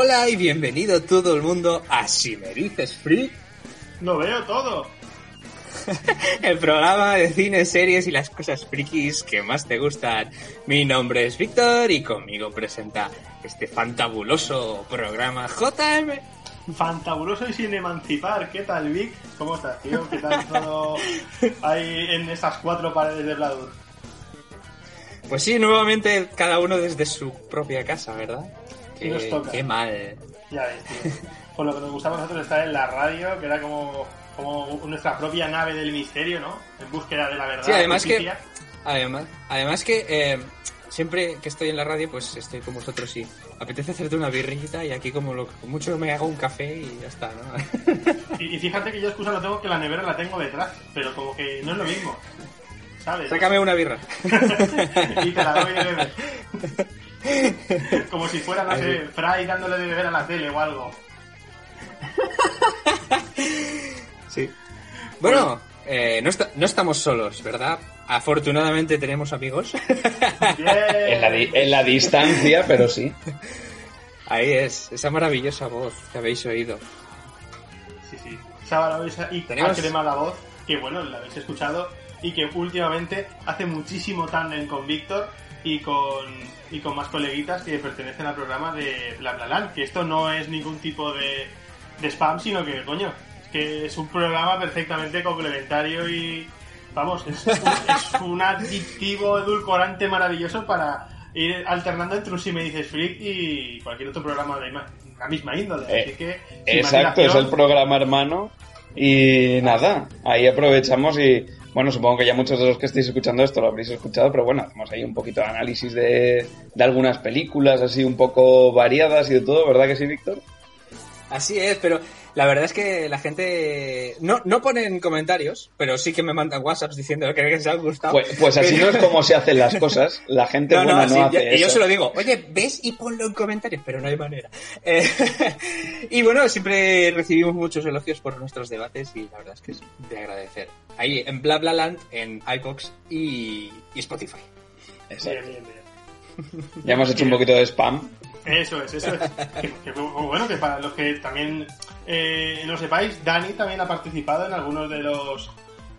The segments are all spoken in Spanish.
Hola y bienvenido todo el mundo a Si me dices free, Lo veo todo. el programa de cine, series y las cosas frikis que más te gustan. Mi nombre es Víctor y conmigo presenta este fantabuloso programa JM. Fantabuloso y sin emancipar. ¿Qué tal, Vic? ¿Cómo estás, tío? ¿Qué tal todo ahí en esas cuatro paredes de Bladur? Pues sí, nuevamente cada uno desde su propia casa, ¿verdad? Y nos Qué- toca. Qué mal. Ya ves, tío. Por lo que nos gustaba a nosotros estar en la radio, que era como, como nuestra propia nave del misterio, ¿no? En búsqueda de la verdad. Sí, además que-. Además, además que eh, siempre que estoy en la radio, pues estoy con vosotros y apetece hacerte una birrita y aquí como lo mucho me hago un café y ya está, ¿no? Y, y fíjate que yo excusa lo tengo que la nevera la tengo detrás, pero como que no es lo mismo. ¿Sabes? Sácame una birra. y te la doy de beber. Como si fuera, no sé, Fry dándole de beber a la tele o algo. Sí. Bueno, eh, no, esta- no estamos solos, ¿verdad? Afortunadamente tenemos amigos. En la, di- en la distancia, pero sí. Ahí es, esa maravillosa voz que habéis oído. Sí, sí. Esa y Tenemos- crema la voz, que bueno, la habéis escuchado y que últimamente hace muchísimo tándem con Víctor y con, y con más coleguitas que pertenecen al programa de Bla Bla Land, que esto no es ningún tipo de, de spam, sino que, coño, es que es un programa perfectamente complementario y, vamos, es, un- es un adictivo edulcorante maravilloso para ir alternando entre un Si me dices freak y cualquier otro programa de la misma índole. Eh, Así que, Exacto, es el programa hermano. Y nada, ahí aprovechamos y, bueno, supongo que ya muchos de los que estáis escuchando esto lo habréis escuchado, pero bueno, hacemos ahí un poquito de análisis de, de algunas películas así un poco variadas y de todo, ¿verdad que sí, Víctor? Así es, pero la verdad es que la gente no, no ponen comentarios, pero sí que me mandan WhatsApps diciendo que les ha gustado. Pues, pues así no es como se hacen las cosas. La gente No, buena no, hace yo, y yo eso. se lo digo, oye, ves y ponlo en comentarios, pero no hay manera. Eh, y bueno, siempre recibimos muchos elogios por nuestros debates y la verdad es que es de agradecer. Ahí en BlaBlaLand, en iBox y, y Spotify. Exacto. Ya hemos hecho un poquito de spam. Eso es, eso es. Que, que, bueno, que para los que también eh, no sepáis, Dani también ha participado en algunos de los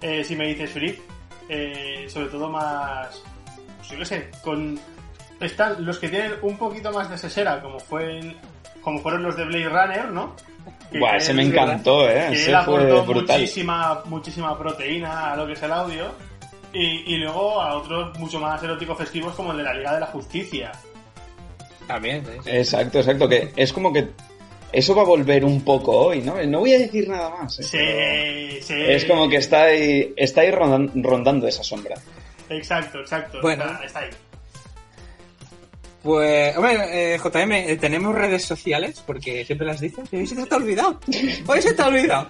eh, Si me dices freak, eh, sobre todo más, pues yo qué sé, con están los que tienen un poquito más de sesera, como fue como fueron los de Blade Runner, ¿no? Que Buah, ese me encantó, ¿eh? que Ese él aportó fue brutal. muchísima, muchísima proteína a lo que es el audio. Y, y luego a otros mucho más eróticos festivos como el de la Liga de la Justicia. También. Exacto, exacto. Que es como que eso va a volver un poco hoy, ¿no? No voy a decir nada más. ¿eh? Sí, sí. Es como que está ahí, está ahí rondan- rondando esa sombra. Exacto, exacto. Bueno. Está, está ahí. Pues, hombre, eh, JM, eh, tenemos redes sociales, porque siempre las dices, hoy se te ha olvidado. Hoy se te ha olvidado.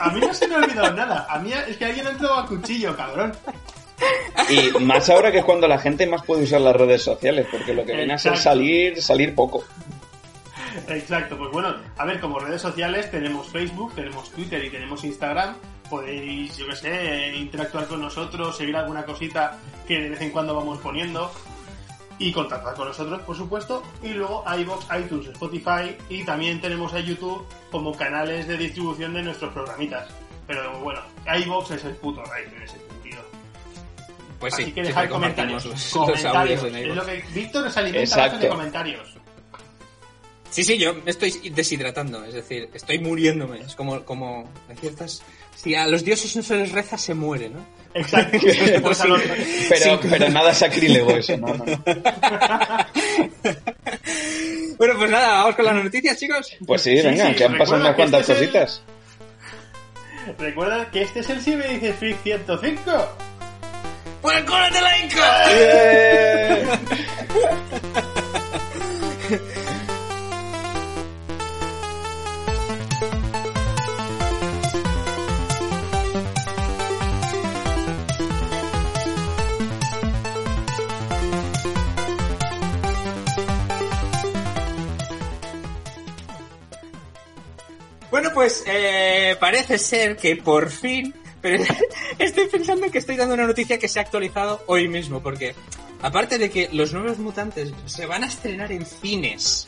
A, a mí no se me ha olvidado nada. A mí es que alguien ha entrado a cuchillo, cabrón. Y más ahora que es cuando la gente más puede usar las redes sociales, porque lo que viene a ser salir, salir poco. Exacto, pues bueno, a ver, como redes sociales tenemos Facebook, tenemos Twitter y tenemos Instagram. Podéis, yo qué sé, interactuar con nosotros, seguir alguna cosita que de vez en cuando vamos poniendo. Y contactar con nosotros, por supuesto. Y luego iVoox, iTunes, Spotify. Y también tenemos a YouTube como canales de distribución de nuestros programitas. Pero bueno, iVoox es el puto rey en ese Pues sí, Así que siempre dejar comentarios. los, los comentarios. audios en es lo que Víctor se alimenta base de Exacto. comentarios. Sí, sí, yo me estoy deshidratando, es decir, estoy muriéndome. Es como, como hay ciertas... Si a los dioses no se les reza, se muere, ¿no? Exacto. Pues a los- Pero, pero nada sacrílego eso, ¿no? no, no. Bueno, pues nada, vamos con las noticias, chicos. Pues sí, Sí, venga, sí, que han pasado unas que cuantas este el- cositas. Recuerda que este es el Si me dices Freak 105. ¡Por el culo de la Inca! ¡Eh! Bueno, pues eh, parece ser que por fin... Pero estoy pensando que estoy dando una noticia que se ha actualizado hoy mismo, porque aparte de que los nuevos mutantes se van a estrenar en cines,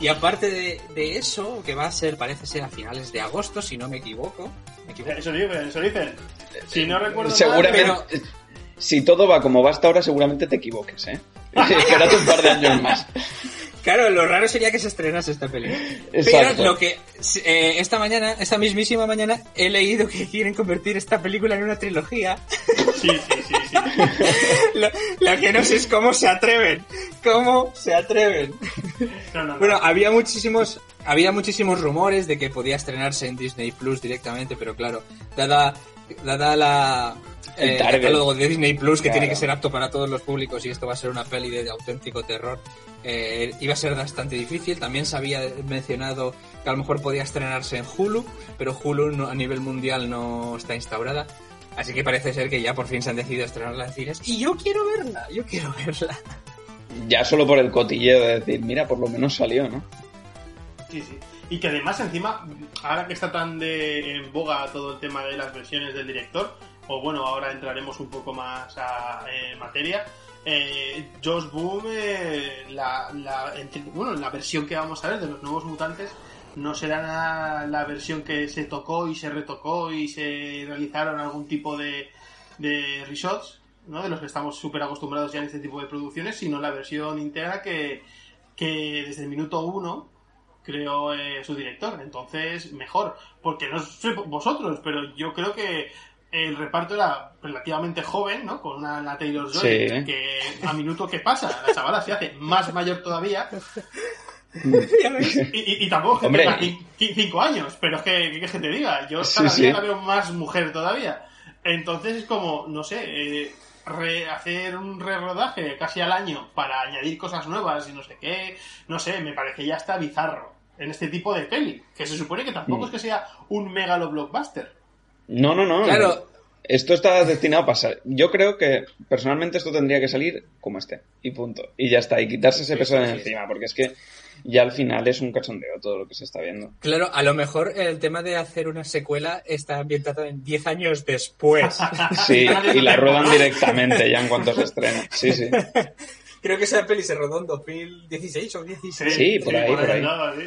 y aparte de, de eso, que va a ser, parece ser a finales de agosto, si no me equivoco. ¿Me equivoco? Eso dicen, eso dicen. Si no recuerdo mal, Seguramente, pero- si todo va como va hasta ahora, seguramente te equivoques, ¿eh? Espérate un par de años más. Claro, lo raro sería que se estrenase esta película. Exacto. Pero lo que eh, esta mañana, esta mismísima mañana, he leído que quieren convertir esta película en una trilogía. Sí, sí, sí, sí. lo, lo que no sé es cómo se atreven. ¿Cómo se atreven? No, no, no. Bueno, había muchísimos, había muchísimos rumores de que podía estrenarse en Disney Plus directamente, pero claro, dada, dada la El eh, catálogo de Disney Plus que Claro. tiene que ser apto para todos los públicos y esto va a ser una peli de, auténtico terror, eh, iba a ser bastante difícil. También se había mencionado que a lo mejor podía estrenarse en Hulu, pero Hulu no- a nivel mundial no está instaurada. Así que parece ser que ya por fin se han decidido estrenarla en cines. Y yo quiero verla, yo quiero verla. Ya solo por el cotilleo de decir, mira, por lo menos salió, ¿no? Sí, sí. Y que además, encima, ahora que está tan de, en boga todo el tema de las versiones del director, o bueno, ahora entraremos un poco más a, en materia, eh, Josh Boom, eh, la, la- bueno, la versión que vamos a ver de los nuevos mutantes no será la, la versión que se tocó y se retocó y se realizaron algún tipo de, de reshots, ¿no? de los que estamos súper acostumbrados ya en este tipo de producciones, sino la versión íntegra que, que desde el minuto uno creó eh, su director. Entonces, mejor. Porque no sé vosotros, pero yo creo que el reparto era relativamente joven, ¿no? Con una, la Taylor Joy, Sí. que a minuto que pasa, la chavala se hace más mayor todavía. Y, y- y tampoco es que Hombre. tenga cin- cin- cinco años, pero es que, que, que te diga, yo cada sí. día la veo más mujer todavía. Entonces es como, no sé, eh, re- hacer un re-rodaje casi al año para añadir cosas nuevas y no sé qué, no sé, me parece ya está bizarro en este tipo de peli, que se supone que tampoco Mm. es que sea un megalo blockbuster. No, no, no. Claro. Esto está destinado a pasar. Yo creo que personalmente esto tendría que salir como esté. Y punto. Y ya está. Y quitarse ese peso de encima. Porque es que ya al final es un cachondeo todo lo que se está viendo. Claro, a lo mejor el tema de hacer una secuela está ambientado en 10 años después. Sí, y la ruedan directamente ya en cuanto se estrena. Sí, sí. Creo que esa peli se rodó en 2016 o 16. Sí, por ahí, por ahí. andaba, sí.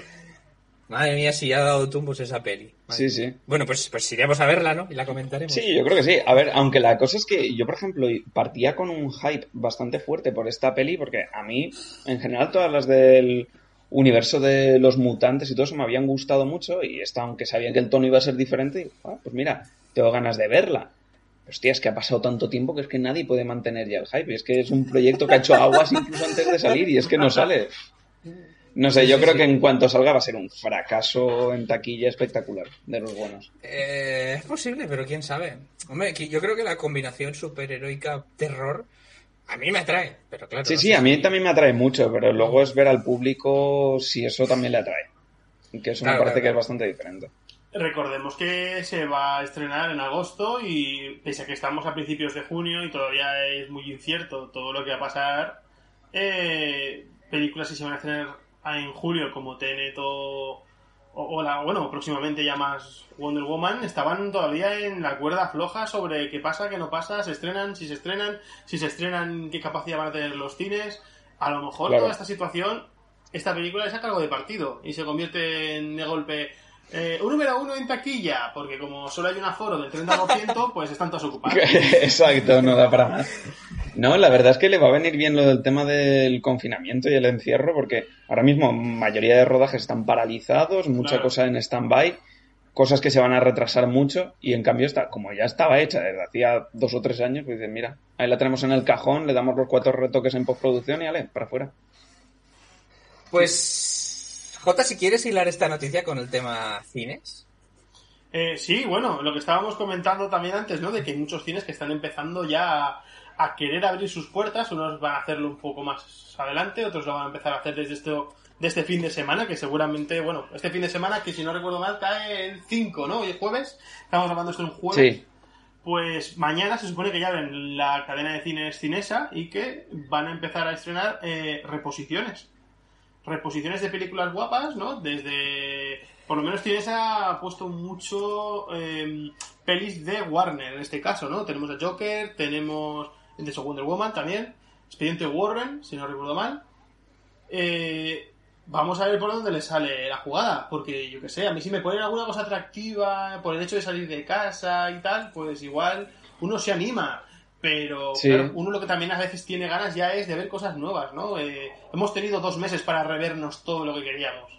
Madre mía, si ha dado tumbos esa peli. Madre Sí, mía. sí. Bueno, pues, pues iremos a verla, ¿no? Y la comentaremos. Sí, yo creo que sí. A ver, aunque la cosa es que yo, por ejemplo, partía con un hype bastante fuerte por esta peli, porque a mí, en general, todas las del universo de los mutantes y todo eso me habían gustado mucho, y esta, aunque sabía que el tono iba a ser diferente, digo, ah, pues mira, tengo ganas de verla. Hostia, es que ha pasado tanto tiempo que es que nadie puede mantener ya el hype. Y es que es un proyecto que ha hecho aguas incluso antes de salir y es que no sale. No sé, yo sí, creo sí. que en cuanto salga va a ser un fracaso en taquilla espectacular de los buenos. Eh, es posible, pero quién sabe. Hombre, que yo creo que la combinación superheroica-terror a mí me atrae, pero claro. Sí, no sí, sé a mí también me atrae mucho, pero luego es ver al público si eso también le atrae. Que eso Claro, me parece claro, que es bastante diferente. Recordemos que se va a estrenar en agosto y pese a que estamos a principios de junio y todavía es muy incierto todo lo que va a pasar, eh, películas que se van a estrenar en julio como Tenet o, o, la, bueno, próximamente ya más Wonder Woman, estaban todavía en la cuerda floja sobre qué pasa, qué no pasa, se estrenan, si se estrenan, si se estrenan, qué capacidad van a tener los cines. A lo mejor Claro. toda esta situación, esta película le saca algo de partido y se convierte en de golpe eh, un número uno en taquilla, porque como solo hay un aforo del 30%, pues están todos ocupados. Exacto, no da para más. No, la verdad es que le va a venir bien lo del tema del confinamiento y el encierro, porque ahora mismo mayoría de rodajes están paralizados, mucha Claro. cosa en stand-by, cosas que se van a retrasar mucho, y en cambio, está, como ya estaba hecha desde hacía dos o tres años, pues dicen, mira, ahí la tenemos en el cajón, le damos los cuatro retoques en postproducción y ale, para afuera. Pues, Jota, si quieres hilar esta noticia con el tema cines. Eh, sí, bueno, lo que estábamos comentando también antes, ¿no? De que hay muchos cines que están empezando ya a, a querer abrir sus puertas, unos van a hacerlo un poco más adelante, otros lo van a empezar a hacer desde esto de este fin de semana, que seguramente, bueno, este fin de semana, que si no recuerdo mal, cae el 5, ¿no? Hoy es jueves, estamos grabando esto un jueves. Sí, Pues mañana se supone que ya ven la cadena de cines Cinesa y que van a empezar a estrenar eh, reposiciones. Reposiciones de películas guapas, ¿no? Desde. Por lo menos Cinesa ha puesto mucho eh, pelis de Warner en este caso, ¿no? Tenemos a Joker, tenemos. De Wonder Woman también. Expediente Warren, si no recuerdo mal. Eh, vamos a ver por dónde le sale la jugada, porque yo que sé, a mí si me ponen alguna cosa atractiva por el hecho de salir de casa y tal, pues igual uno se anima. Pero Sí. claro, uno lo que también a veces tiene ganas ya es de ver cosas nuevas, ¿no? Eh, hemos tenido dos meses para revernos todo lo que queríamos.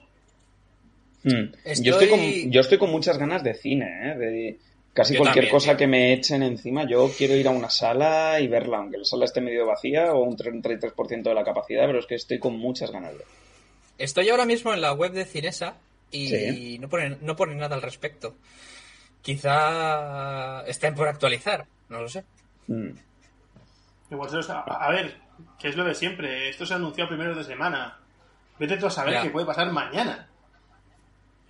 Hmm. Estoy- Yo, estoy con, yo estoy con muchas ganas de cine, ¿eh? De casi Yo cualquier también, cosa tío. que me echen encima. Yo quiero ir a una sala y verla, aunque la sala esté medio vacía o un 33% de la capacidad, pero es que estoy con muchas ganas de Estoy ahora mismo en la web de Cinesa y Sí. no ponen no ponen nada al respecto. Quizá estén por actualizar, no lo sé. Hmm. Igual se a, a ver, que es lo de siempre. Esto se anunció a primeros de semana. Vete tú a saber Ya. qué puede pasar mañana.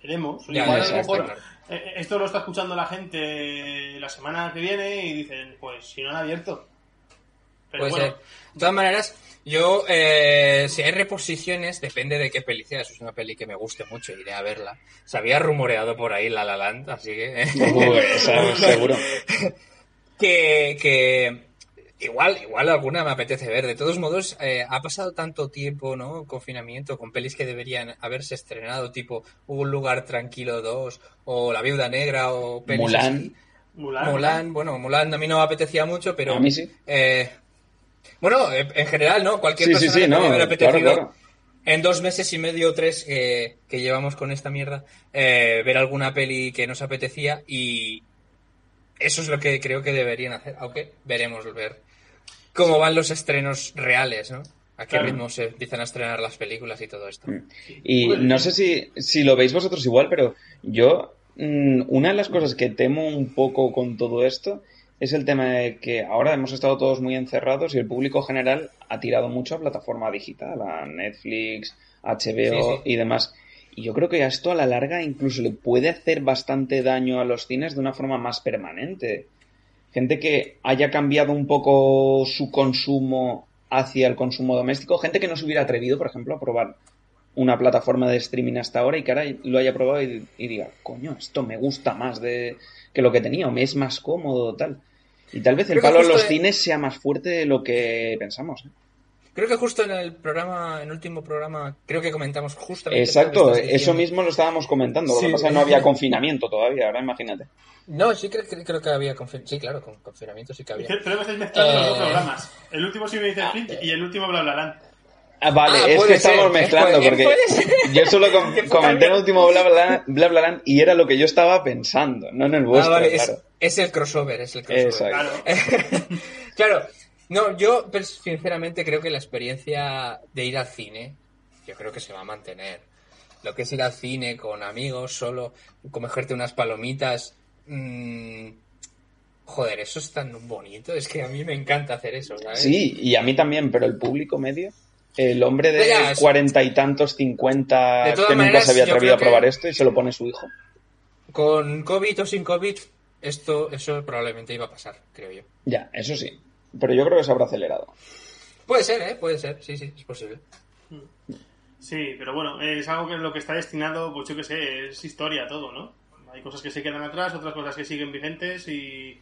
Veremos. Ya, Igual ya, a lo mejor claro. eh, esto lo está escuchando la gente la semana que viene y dicen, pues si no han abierto. Pero Puede bueno. De todas maneras, yo, eh, si hay reposiciones, depende de qué peli sea. Si es una peli que me guste mucho, iré a verla. Se había rumoreado por ahí La La Land, así que... Uy, esa- seguro. que, que igual, igual alguna me apetece ver. De todos modos, eh, ha pasado tanto tiempo, ¿no? Confinamiento con pelis que deberían haberse estrenado, tipo Un lugar tranquilo 2 o La viuda negra o pelis Mulan. así. Mulan. Mulan, bueno, Mulan a mí no me apetecía mucho, pero A mí sí. eh, bueno, eh, en general, ¿no? Cualquier Sí, persona sí, que no, me hubiera apetecido claro. en dos meses y medio o tres que, que llevamos con esta mierda, eh, ver alguna peli que nos apetecía y eso es lo que creo que deberían hacer, aunque veremos ver cómo van los estrenos reales, ¿no? A qué Claro. ritmo se empiezan a estrenar las películas y todo esto. Y Bueno. no sé si, si lo veis vosotros igual, pero yo, mm, una de las cosas que temo un poco con todo esto es el tema de que ahora hemos estado todos muy encerrados y el público general ha tirado mucho a plataforma digital, a Netflix, HBO Sí, sí. y demás. Y yo creo que a esto a la larga incluso le puede hacer bastante daño a los cines de una forma más permanente. Gente que haya cambiado un poco su consumo hacia el consumo doméstico, gente que no se hubiera atrevido, por ejemplo, a probar una plataforma de streaming hasta ahora y que ahora lo haya probado y, y diga, coño, esto me gusta más de que lo que tenía, o me es más cómodo, tal. Y tal vez el palo justo los de- cines sea más fuerte de lo que pensamos. ¿eh? Creo que justo en el programa, en el último programa, creo que comentamos justamente. Exacto, lo eso mismo lo estábamos comentando. Lo Sí. que pasa es que no había confinamiento todavía, ahora imagínate. No, sí creo, creo- que había confi- Sí, claro, con confinamiento sí que había. Creo que estáis mezclando los dos Eh. programas. El último sí me dice Flint y el último bla bla Land. Ah, vale, Ah, es que estamos ser, mezclando porque yo solo com- comenté el último bla bla, bla bla Land y era lo que yo estaba pensando, no en el Ah, vuestro, vale, es, claro. es el crossover, es el crossover. Exacto. Claro. claro, no, yo pues, sinceramente creo que la experiencia de ir al cine, yo creo que se va a mantener. Lo que es ir al cine con amigos, solo, comerte unas palomitas. mm, joder, eso es tan bonito. Es que a mí me encanta hacer eso, ¿sabes? Sí, y a mí también, pero el público medio, el hombre de Ya, es- cuarenta y tantos, cincuenta, que nunca maneras, se había atrevido a probar esto y se lo pone su hijo. Con COVID o sin COVID, esto, eso probablemente iba a pasar, creo yo. Ya, eso sí. Pero yo creo que se habrá acelerado. Puede ser, ¿eh? Puede ser, sí, sí, es posible. Sí, pero bueno, es algo que lo que está destinado, pues yo que sé, es historia todo, ¿no? Hay cosas que se quedan atrás, otras cosas que siguen vigentes y,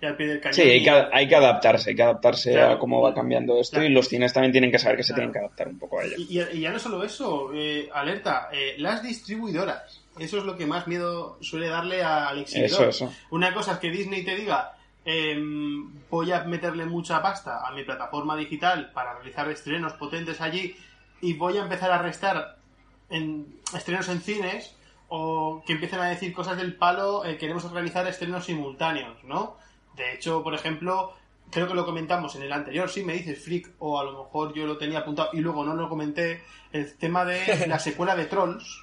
y al pie del cañón. Sí, hay que, hay que adaptarse, hay que adaptarse Claro. a cómo va cambiando esto Claro. y los cines también tienen que saber que se Claro. tienen que adaptar un poco a ello. Y ya no solo eso, eh, alerta, eh, las distribuidoras. Eso es lo que más miedo suele darle al exhibidor. Eso, eso. Una cosa es que Disney te diga, em, voy a meterle mucha pasta a mi plataforma digital para realizar estrenos potentes allí y voy a empezar a restar en estrenos en cines o que empiecen a decir cosas del palo, eh, queremos organizar estrenos simultáneos, ¿no? De hecho, por ejemplo, creo que lo comentamos en el anterior, sí me dices Freak, o a lo mejor yo lo tenía apuntado y luego no lo comenté, el tema de la secuela de Trolls,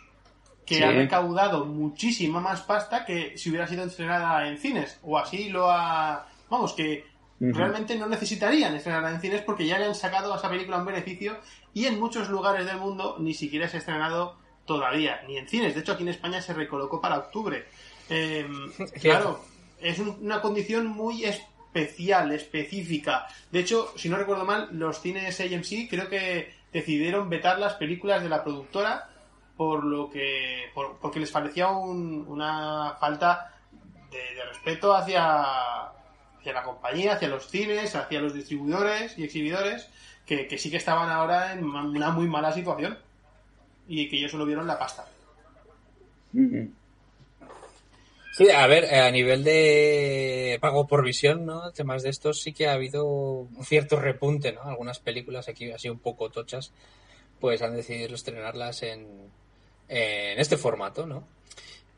que Sí. ha recaudado muchísima más pasta que si hubiera sido estrenada en cines, o así lo ha... Vamos, que realmente no necesitarían estrenarla en cines porque ya le han sacado a esa película un beneficio y en muchos lugares del mundo ni siquiera se ha estrenado todavía, ni en cines. De hecho, aquí en España se recolocó para octubre. Eh, claro, es un- una condición muy especial, específica. De hecho, si no recuerdo mal, los cines AMC creo que decidieron vetar las películas de la productora por lo que por- porque les parecía un- una falta de, respeto hacia, hacia la compañía, hacia los cines, hacia los distribuidores y exhibidores, que, sí que estaban ahora en una muy mala situación y que ellos solo vieron la pasta. Sí, a ver, a nivel de pago por visión, ¿no? Temas de estos sí que ha habido un cierto repunte, ¿no? Algunas películas aquí así un poco tochas, pues han decidido estrenarlas en, en este formato, ¿no?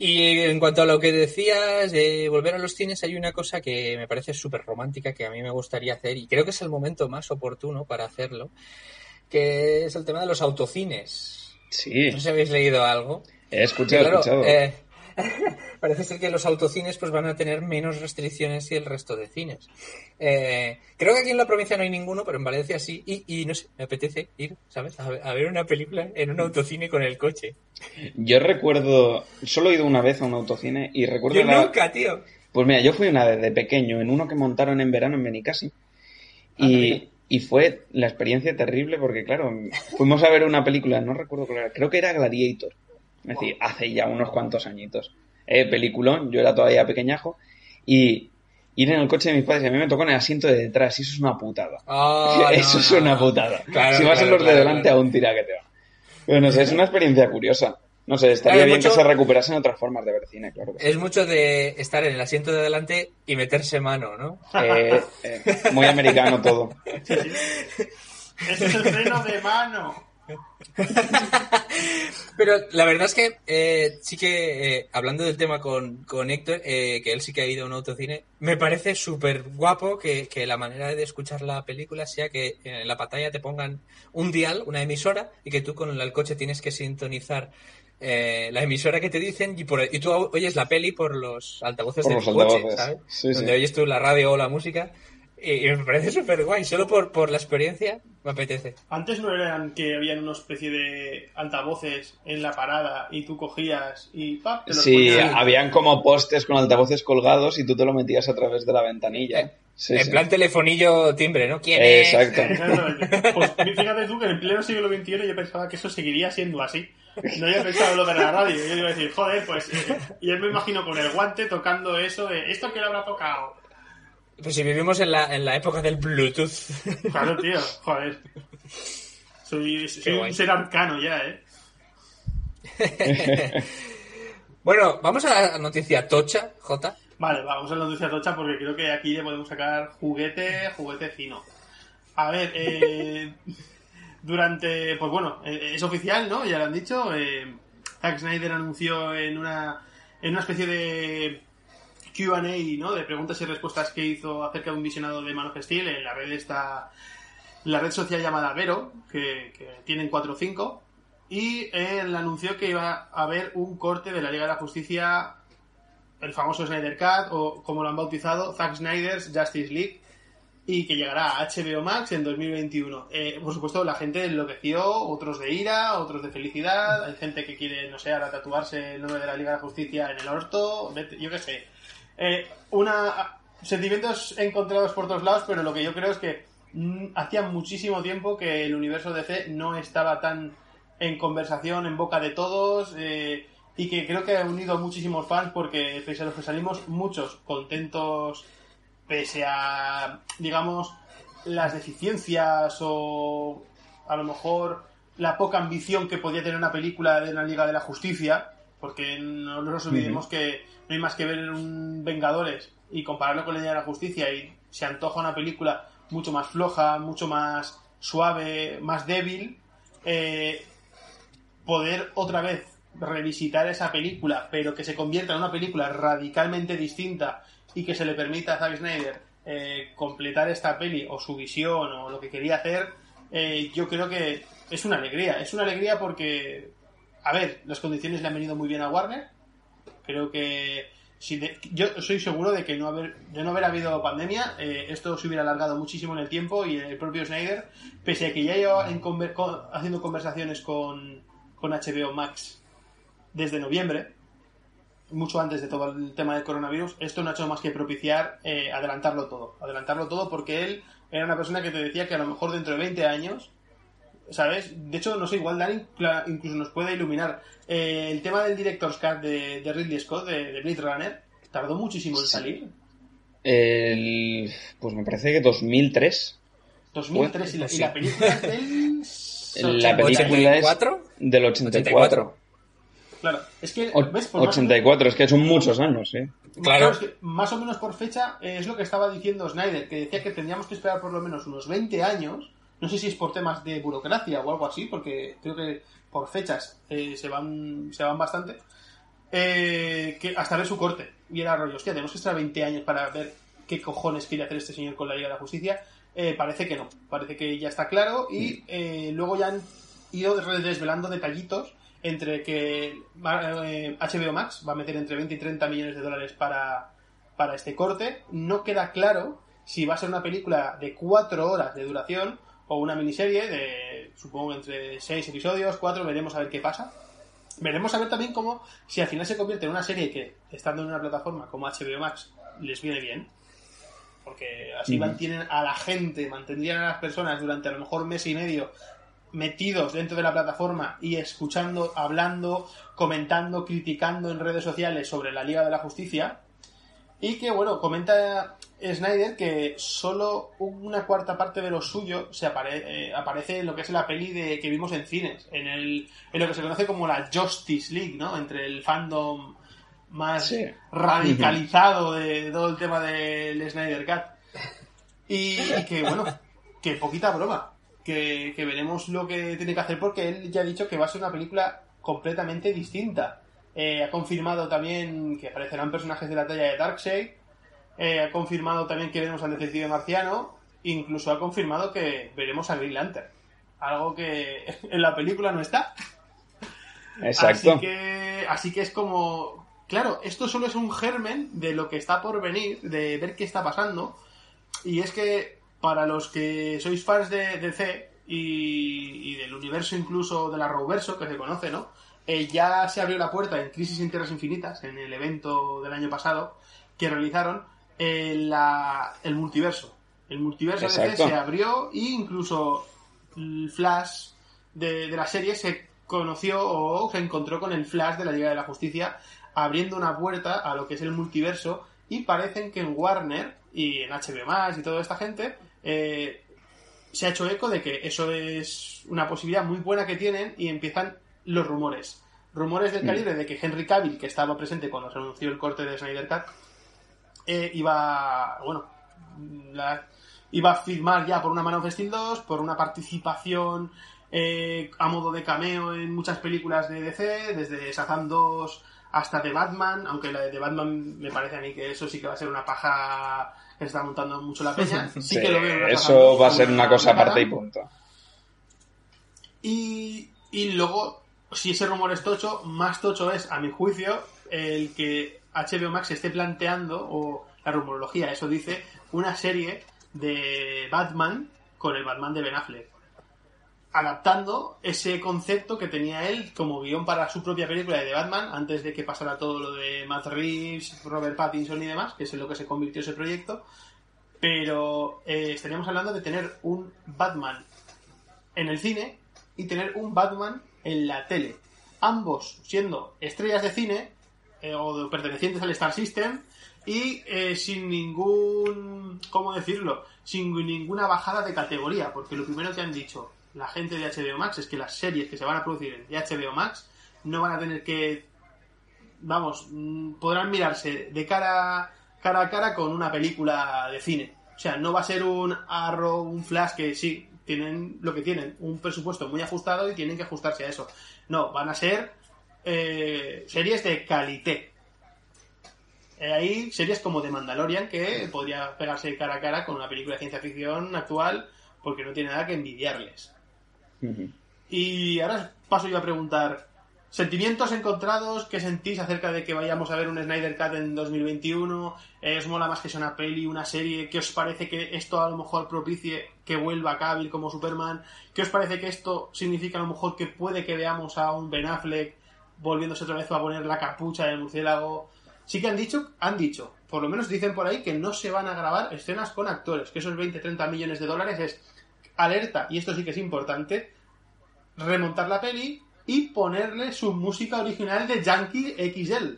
Y en cuanto a lo que decías de volver a los cines, hay una cosa que me parece súper romántica que a mí me gustaría hacer y creo que es el momento más oportuno para hacerlo, que es el tema de los autocines. Sí. No sé si habéis leído algo. He escuchado, he escuchado. Eh, parece ser que los autocines pues van a tener menos restricciones que el resto de cines. Eh, creo que aquí en la provincia no hay ninguno, pero en Valencia sí. Y, y no sé, me apetece ir, ¿sabes? A ver, a ver, una película en un autocine con el coche. Yo recuerdo, solo he ido una vez a un autocine y recuerdo... Yo la... nunca, tío. Pues mira, yo fui una vez de pequeño en uno que montaron en verano en Benicasi. Ah, Y, y fue la experiencia terrible porque, claro, fuimos a ver una película, no recuerdo cuál era, creo que era Gladiator. Es decir, hace ya unos cuantos añitos. Eh, peliculón, yo era todavía pequeñajo. Y ir en el coche de mis padres, y a mí me tocó en el asiento de detrás, y eso es una putada. Oh, no, eso es una putada. Claro, si vas en claro, los de delante, claro. aún tira que te va. Pero no sé, es una experiencia curiosa. No sé, estaría Claro, bien mucho- que se recuperasen otras formas de ver cine, claro que sí. Es mucho de estar en el asiento de adelante y meterse mano, ¿no? Eh, eh, muy americano todo. Ese es el freno de mano. Pero la verdad es que eh, sí que, eh, hablando del tema con, con Héctor, eh, que él sí que ha ido a un autocine, me parece súper guapo que, que la manera de escuchar la película sea que en la pantalla te pongan un dial, una emisora, y que tú con el coche tienes que sintonizar eh, la emisora que te dicen y, por, y tú oyes la peli por los altavoces Por de los coche, altavoces. ¿sabes? Sí, Donde sí. oyes tú la radio o la música. Y, y me parece súper guay, solo por, por la experiencia me apetece. Antes no eran que habían una especie de altavoces en la parada y tú cogías y ¡pap! te los Sí, ponías. habían como postes con altavoces colgados y tú te lo metías a través de la ventanilla. Sí, en sí. plan telefonillo timbre, ¿no? ¿Quién es? Exacto. Exactamente. Pues fíjate tú que en el pleno siglo XXI yo pensaba que eso seguiría siendo así. No había pensado lo de la radio. Yo iba a decir, joder, pues. eh, y yo me imagino con el guante tocando eso de. ¿Esto que le habrá tocado? Pues si vivimos en la, en la época del Bluetooth. Claro, tío, joder. Soy, un ser arcano ya, ¿eh? bueno, vamos a la noticia tocha, J. Vale, vamos a la noticia tocha porque creo que aquí le podemos sacar juguete, juguete fino. A ver, eh, durante, pues bueno, eh, es oficial, ¿no? Ya lo han dicho. Eh, Zack Snyder anunció en una, en una especie de Q&A, ¿no? De preguntas y respuestas que hizo acerca de un visionado de Man of Steel en la red esta, la red social llamada Vero, que, que tienen 4 o 5. Y él anunció que iba a haber un corte de la Liga de la Justicia el famoso Snyder Cut o como lo han bautizado Zack Snyder's Justice League y que llegará a HBO Max en 2021. Eh, por supuesto, la gente enloqueció, otros de ira, otros de felicidad, hay gente que quiere, no sé, ahora tatuarse el nombre de la Liga de la Justicia en el orto, yo qué sé. Eh, una sentimientos encontrados por todos lados, pero lo que yo creo es que mm, hacía muchísimo tiempo que el universo DC no estaba tan en conversación, en boca de todos, eh, y que creo que ha unido a muchísimos fans porque pese a los que salimos muchos contentos pese a digamos las deficiencias o a lo mejor la poca ambición que podía tener una película de una Liga de la Justicia porque no nos olvidemos que no hay más que ver un Vengadores y compararlo con la Liga de la Justicia y se antoja una película mucho más floja, mucho más suave, más débil eh, poder otra vez revisitar esa película, pero que se convierta en una película radicalmente distinta y que se le permita a Zack Snyder eh, completar esta peli o su visión o lo que quería hacer, eh, yo creo que es una alegría. Es una alegría porque, a ver, las condiciones le han venido muy bien a Warner. Creo que si de- yo soy seguro de que no haber, de no haber habido pandemia, eh, esto se hubiera alargado muchísimo en el tiempo y el propio Snyder, pese a que ya lleva en conver- con- haciendo conversaciones con, con HBO Max desde noviembre, mucho antes de todo el tema del coronavirus, esto no ha hecho más que propiciar eh, adelantarlo todo. Adelantarlo todo porque él era una persona que te decía que a lo mejor dentro de 20 años, ¿sabes? De hecho, no sé, igual Dani incluso nos puede iluminar. Eh, el tema del Director's Cut de, de Ridley Scott, de, de Blade Runner, tardó muchísimo en Sí. salir. El, pues me parece que 2003. 2003 y la, y la película es del... La película es 84? del 84. Claro, es que... ¿ves? Por más- 84, es que son muchos años, ¿eh? Claro. es que más o menos por fecha eh, es lo que estaba diciendo Snyder, que decía que tendríamos que esperar por lo menos unos 20 años. No sé si es por temas de burocracia o algo así, porque creo que por fechas eh, se van se van bastante. eh, que hasta ver su corte. Y era rollo, hostia, tenemos que esperar 20 años para ver qué cojones quiere hacer este señor con la Liga de la Justicia. Eh, parece que no, parece que ya está claro. Y eh, luego ya han ido desvelando detallitos entre que eh, HBO Max va a meter entre 20 y 30 millones de dólares para, para este corte. No queda claro si va a ser una película de 4 horas de duración o una miniserie de, supongo, entre 6 episodios, 4, veremos a ver qué pasa. Veremos a ver también cómo, si al final se convierte en una serie que, estando en una plataforma como HBO Max, les viene bien. Porque así Ujú. mantienen a la gente, mantendrían a las personas durante a lo mejor mes y medio metidos dentro de la plataforma y escuchando, hablando, comentando, criticando en redes sociales sobre la Liga de la Justicia. Y que, bueno, comenta Snyder que solo una cuarta parte de lo suyo se apare- eh, aparece en lo que es la peli de, que vimos en cines, en, el, en lo que se conoce como la Justice League, ¿no? Entre el fandom más Sí. radicalizado de todo el tema del Snyder Cut. Y, y que, bueno, que poquita broma. Que, que veremos lo que tiene que hacer porque él ya ha dicho que va a ser una película completamente distinta. Eh, ha confirmado también que aparecerán personajes de la talla de Darkseid. Eh, ha confirmado también que veremos al detective marciano. Incluso ha confirmado que veremos a Green Lantern. Algo que en la película no está. Exacto. Así que, así que es como. Claro, esto solo es un germen de lo que está por venir, de ver qué está pasando. Y es que para los que sois fans de DC y, y del universo incluso de la Roverso, que se conoce, ¿no? Eh, ya se abrió la puerta en Crisis en Tierras Infinitas, en el evento del año pasado, que realizaron eh, la- el multiverso. El multiverso de se abrió e incluso el Flash de, de la serie se conoció o se encontró con el Flash de la Liga de la Justicia abriendo una puerta a lo que es el multiverso y parecen que en Warner y en HBO Max y toda esta gente eh, se ha hecho eco de que eso es una posibilidad muy buena que tienen y empiezan los rumores. Rumores del Mm. calibre de que Henry Cavill, que estaba presente cuando se anunció el corte de Snyder Cut, eh, iba, bueno, la- iba a firmar ya por una Man of Steel 2, por una participación eh, a modo de cameo en muchas películas de DC, desde Shazam 2 hasta The Batman, aunque la de The Batman me parece a mí que eso sí que va a ser una paja que se está montando mucho la peña. Sí, Sí, que lo veo eso 2 va a ser una cosa aparte y punto. Y, y luego, si ese rumor es tocho, más tocho es, a mi juicio, el que HBO Max esté planteando, o la rumorología, eso dice, una serie de Batman con el Batman de Ben Affleck. Adaptando ese concepto que tenía él como guion para su propia película de Batman, antes de que pasara todo lo de Matt Reeves, Robert Pattinson y demás, que es en lo que se convirtió ese proyecto. Pero eh, estaríamos hablando de tener un Batman en el cine y tener un Batman en la tele. Ambos siendo estrellas de cine eh, o pertenecientes al Star System y eh, sin ningún, ¿cómo decirlo? Sin ninguna bajada de categoría, porque lo primero que han dicho la gente de HBO Max es que las series que se van a producir de HBO Max no van a tener que, vamos, mm, podrán mirarse de cara, cara a cara con una película de cine. O sea, no va a ser un Arrow, un Flash que sí, tienen lo que tienen, un presupuesto muy ajustado y tienen que ajustarse a eso. No, van a ser eh, series de calité. Eh, Hay series como The Mandalorian que podría pegarse cara a cara con una película de ciencia ficción actual porque no tiene nada que envidiarles. Y ahora paso yo a preguntar, ¿sentimientos encontrados? ¿Qué sentís acerca de que vayamos a ver un Snyder Cut en 2021? Eh, ¿Os mola más que sea una peli, una serie? ¿Qué os parece que esto a lo mejor propicie que vuelva Cavill como Superman? ¿Qué os parece que esto significa a lo mejor que puede que veamos a un Ben Affleck volviéndose otra vez a poner la capucha del murciélago? Sí que han dicho, han dicho, por lo menos dicen por ahí que no se van a grabar escenas con actores, que esos 20-30 millones de dólares es alerta, y esto sí que es importante, remontar la peli y ponerle su música original de Yankee XL.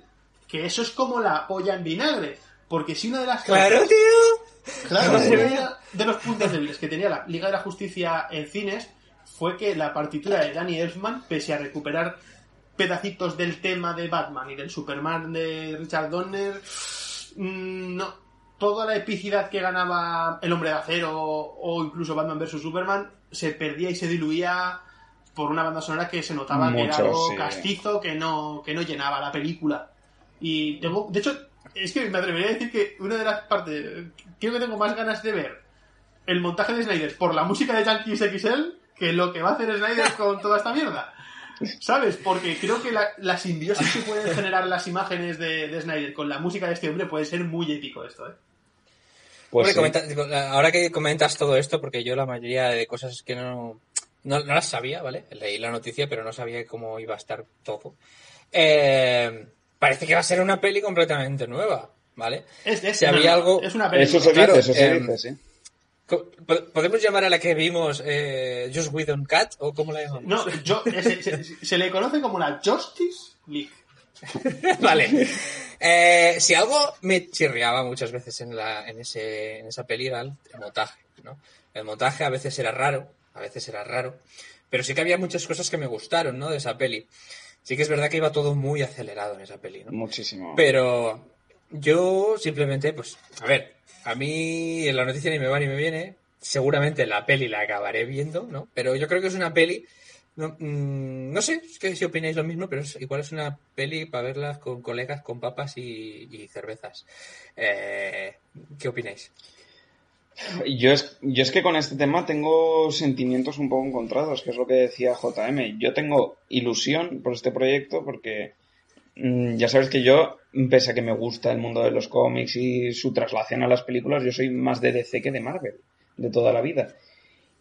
Que eso es como la polla en vinagre. Porque si una de las Claro, cosas- tío. Claro, de los puntos débiles que tenía la Liga de la Justicia en cines fue que la partitura de Danny Elfman, pese a recuperar pedacitos del tema de Batman y del Superman de Richard Donner, mm, no. Toda la epicidad que ganaba El Hombre de Acero o incluso Batman vs. Superman se perdía y se diluía por una banda sonora que se notaba que era algo sí. castizo, que no, que no llenaba la película. Y tengo, de hecho, es que me atrevería a decir que una de las partes, creo que tengo más ganas de ver el montaje de Snyder por la música de Yankees XL que lo que va a hacer Snyder con toda esta mierda. ¿Sabes? Porque creo que la, la simbiosis que pueden generar las imágenes de, de Snyder con la música de este hombre puede ser muy épico esto, ¿eh? Pues Hombre, sí. comenta- digo, la- ahora que comentas todo esto, porque yo la mayoría de cosas es que no, no, no las sabía, ¿vale? Leí la noticia, pero no sabía cómo iba a estar todo. Eh, parece que va a ser una peli completamente nueva, ¿vale? Es, es, Si había algo- es una película. Eso se Claro, dice, eso se em, sí. ¿Podemos llamar a la que vimos eh, Just Whedon Cat o cómo la llamamos? No, yo, se, se- se le conoce como la Justice League. vale. Eh, si algo me chirriaba muchas veces en, la, en, ese, en esa peli era el, el montaje, ¿no? El montaje a veces era raro, a veces era raro, pero sí que había muchas cosas que me gustaron, ¿no? De esa peli. Sí que es verdad que iba todo muy acelerado en esa peli, ¿no? Muchísimo. Pero yo simplemente, pues, a ver, a mí en la noticia ni me va ni me viene. Seguramente la peli la acabaré viendo, ¿no? Pero yo creo que es una peli. No, mm, no sé es que si opináis lo mismo, pero es- igual es una peli para verlas con colegas, con papas y, cervezas. Eh, ¿Qué opináis? Yo es, yo es que con este tema tengo sentimientos un poco encontrados, que es lo que decía JM. Yo tengo ilusión por este proyecto porque mm, ya sabes que yo, pese a que me gusta el mundo de los cómics y su traslación a las películas, yo soy más de DC que de Marvel, de toda la vida.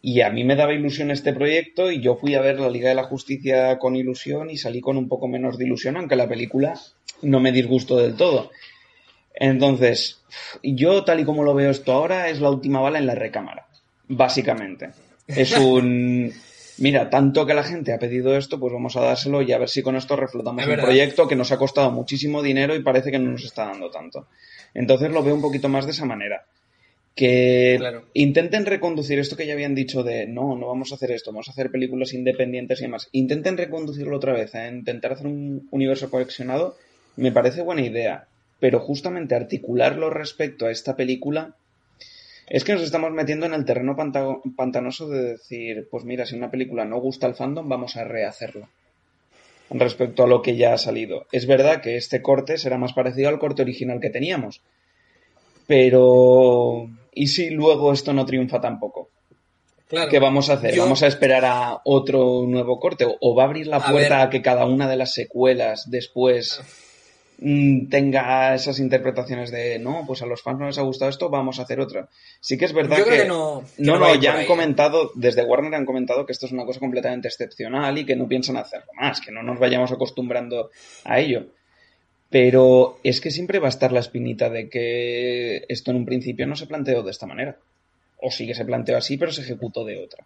Y a mí me daba ilusión este proyecto y yo fui a ver la Liga de la Justicia con ilusión y salí con un poco menos de ilusión, aunque la película no me disgustó del todo. Entonces, yo tal y como lo veo esto ahora, es la última bala en la recámara, básicamente. Es un... Mira, tanto que la gente ha pedido esto, pues vamos a dárselo y a ver si con esto reflotamos un proyecto que nos ha costado muchísimo dinero y parece que no nos está dando tanto. Entonces lo veo un poquito más de esa manera. Que Claro. intenten reconducir esto que ya habían dicho de no, no vamos a hacer esto, vamos a hacer películas independientes y demás. Intenten reconducirlo otra vez, a intentar hacer un universo coleccionado, me parece buena idea. Pero justamente articularlo respecto a esta película es que nos estamos metiendo en el terreno panta- pantanoso de decir, pues mira, si una película no gusta al fandom, vamos a rehacerlo. Respecto a lo que ya ha salido. Es verdad que este corte será más parecido al corte original que teníamos. Pero... ¿Y si luego esto no triunfa tampoco? Claro. ¿Qué vamos a hacer? Yo- ¿Vamos a esperar a otro nuevo corte? ¿O- ¿O va a abrir la puerta a que cada una de las secuelas después tenga esas interpretaciones de no, pues a los fans no les ha gustado esto, vamos a hacer otra? Sí que es verdad Yo que... creo que no. que No, no, ya han ahí, ¿eh? comentado, desde Warner han comentado que esto es una cosa completamente excepcional y que no piensan hacerlo más, que no nos vayamos acostumbrando a ello. Pero es que siempre va a estar la espinita de que esto en un principio no se planteó de esta manera. O sí que se planteó así, pero se ejecutó de otra.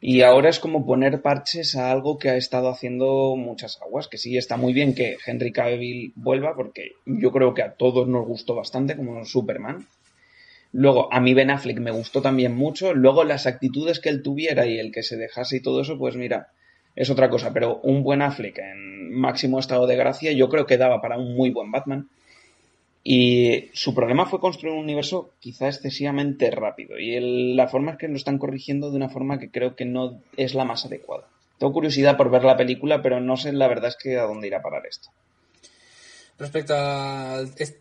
Y ahora es como poner parches a algo que ha estado haciendo muchas aguas, que sí está muy bien que Henry Cavill vuelva, porque yo creo que a todos nos gustó bastante como Superman. Luego, a mí Ben Affleck me gustó también mucho. Luego, las actitudes que él tuviera y el que se dejase y todo eso, pues mira, es otra cosa. Pero un buen Affleck en máximo estado de gracia, yo creo que daba para un muy buen Batman. Y su problema fue construir un universo quizá excesivamente rápido. Y la forma es que lo están corrigiendo de una forma que creo que no es la más adecuada. Tengo curiosidad por ver la película, pero no sé la verdad es que a dónde irá a parar esto. Respecto a este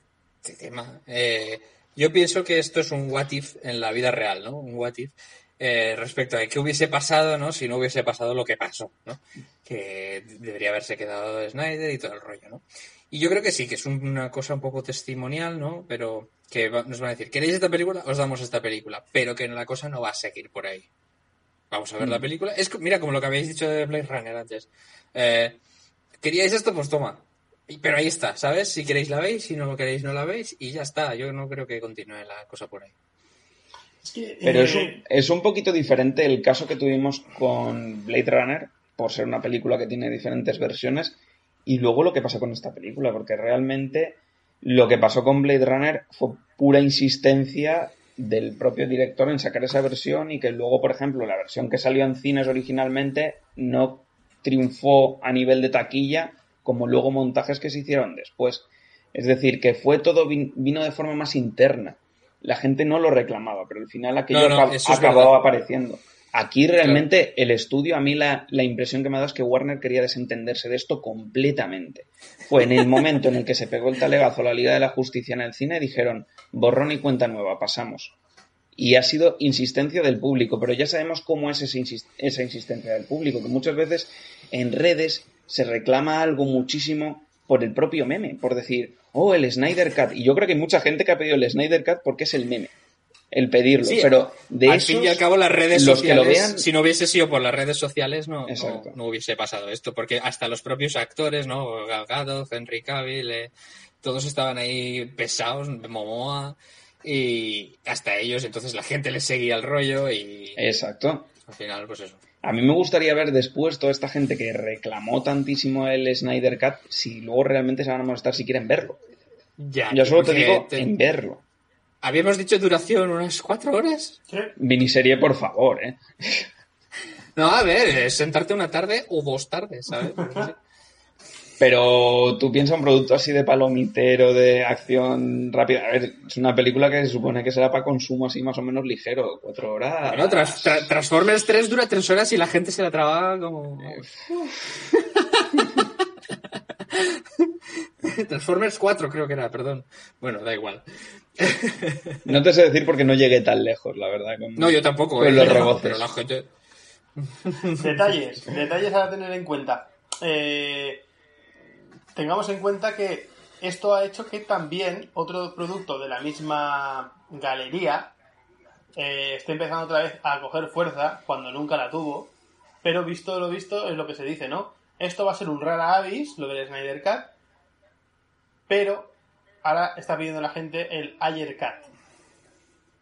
tema, eh, yo pienso que esto es un what if en la vida real, ¿no? Un what if eh, respecto a qué hubiese pasado, ¿no? Si no hubiese pasado lo que pasó, ¿no? Que debería haberse quedado Snyder y todo el rollo, ¿no? Y yo creo que sí, que es un- una cosa un poco testimonial, ¿no? Pero que va- nos van a decir, ¿queréis esta película? Os damos esta película. Pero que la cosa no va a seguir por ahí. Vamos a ver la película. Es mira, como lo que habéis dicho de Blade Runner antes. Eh, ¿Queríais esto? Pues toma. Pero ahí está, ¿sabes? Si queréis la veis, si no lo queréis no la veis y ya está. Yo no creo que continúe la cosa por ahí. Pero eh, es, un, es un poquito diferente el caso que tuvimos con Blade Runner, por ser una película que tiene diferentes versiones, y luego lo que pasa con esta película, porque realmente Lo que pasó con Blade Runner fue pura insistencia del propio director en sacar esa versión y que luego, por ejemplo, la versión que salió en cines originalmente no triunfó a nivel de taquilla como luego montajes que se hicieron después. Es decir, que fue todo vino de forma más interna. La gente no lo reclamaba, pero al final aquello acabó apareciendo. Aquí realmente el estudio, a mí la, la, impresión que me ha dado es que Warner quería desentenderse de esto completamente. Fue en el momento en el que se pegó el talegazo a la Liga de la Justicia en el cine, dijeron, borrón y cuenta nueva, pasamos. Y ha sido insistencia del público, pero ya sabemos cómo es esa insistencia del público, que muchas veces en redes se reclama algo muchísimo por el propio meme, por decir, oh, el Snyder Cut. Y yo creo que hay mucha gente que ha pedido el Snyder Cut porque es el meme el pedirlo. pero de al fin y al cabo las redes sociales, si no hubiese sido por las redes sociales, no, no, hubiese pasado esto, porque hasta los propios actores, ¿no? Galgado, Henry Cavill, eh, todos estaban ahí pesados, Momoa, y hasta ellos, entonces la gente les seguía el rollo y... Exacto. Al final, pues eso. A mí me gustaría ver después toda esta gente que reclamó tantísimo el Snyder Cut, si luego realmente se van a molestar si quieren verlo. Ya, Yo solo te digo en verlo. ¿Habíamos dicho duración unas cuatro horas? Sí. Miniserie, por favor, ¿eh? No, a ver, es sentarte una tarde o dos tardes, ¿sabes? Pero tú piensas un producto así de palomitero, de acción rápida. A ver, es una película que se supone que será para consumo así más o menos ligero, cuatro horas. Bueno, Transformers 3 dura tres horas y la gente se la traba como. Transformers 4 creo que era, perdón. Bueno, da igual. No te sé decir porque no llegué tan lejos, la verdad. no, yo tampoco. Con eh, los rebotes. Detalles, detalles a tener en cuenta. Eh, tengamos en cuenta que esto ha hecho que también otro producto de la misma galería eh, esté empezando otra vez a coger fuerza cuando nunca la tuvo. Pero visto lo visto es lo que se dice, ¿no? Esto va a ser un rara avis, lo del Snyder Cut, pero ahora está pidiendo la gente el Ayer Cut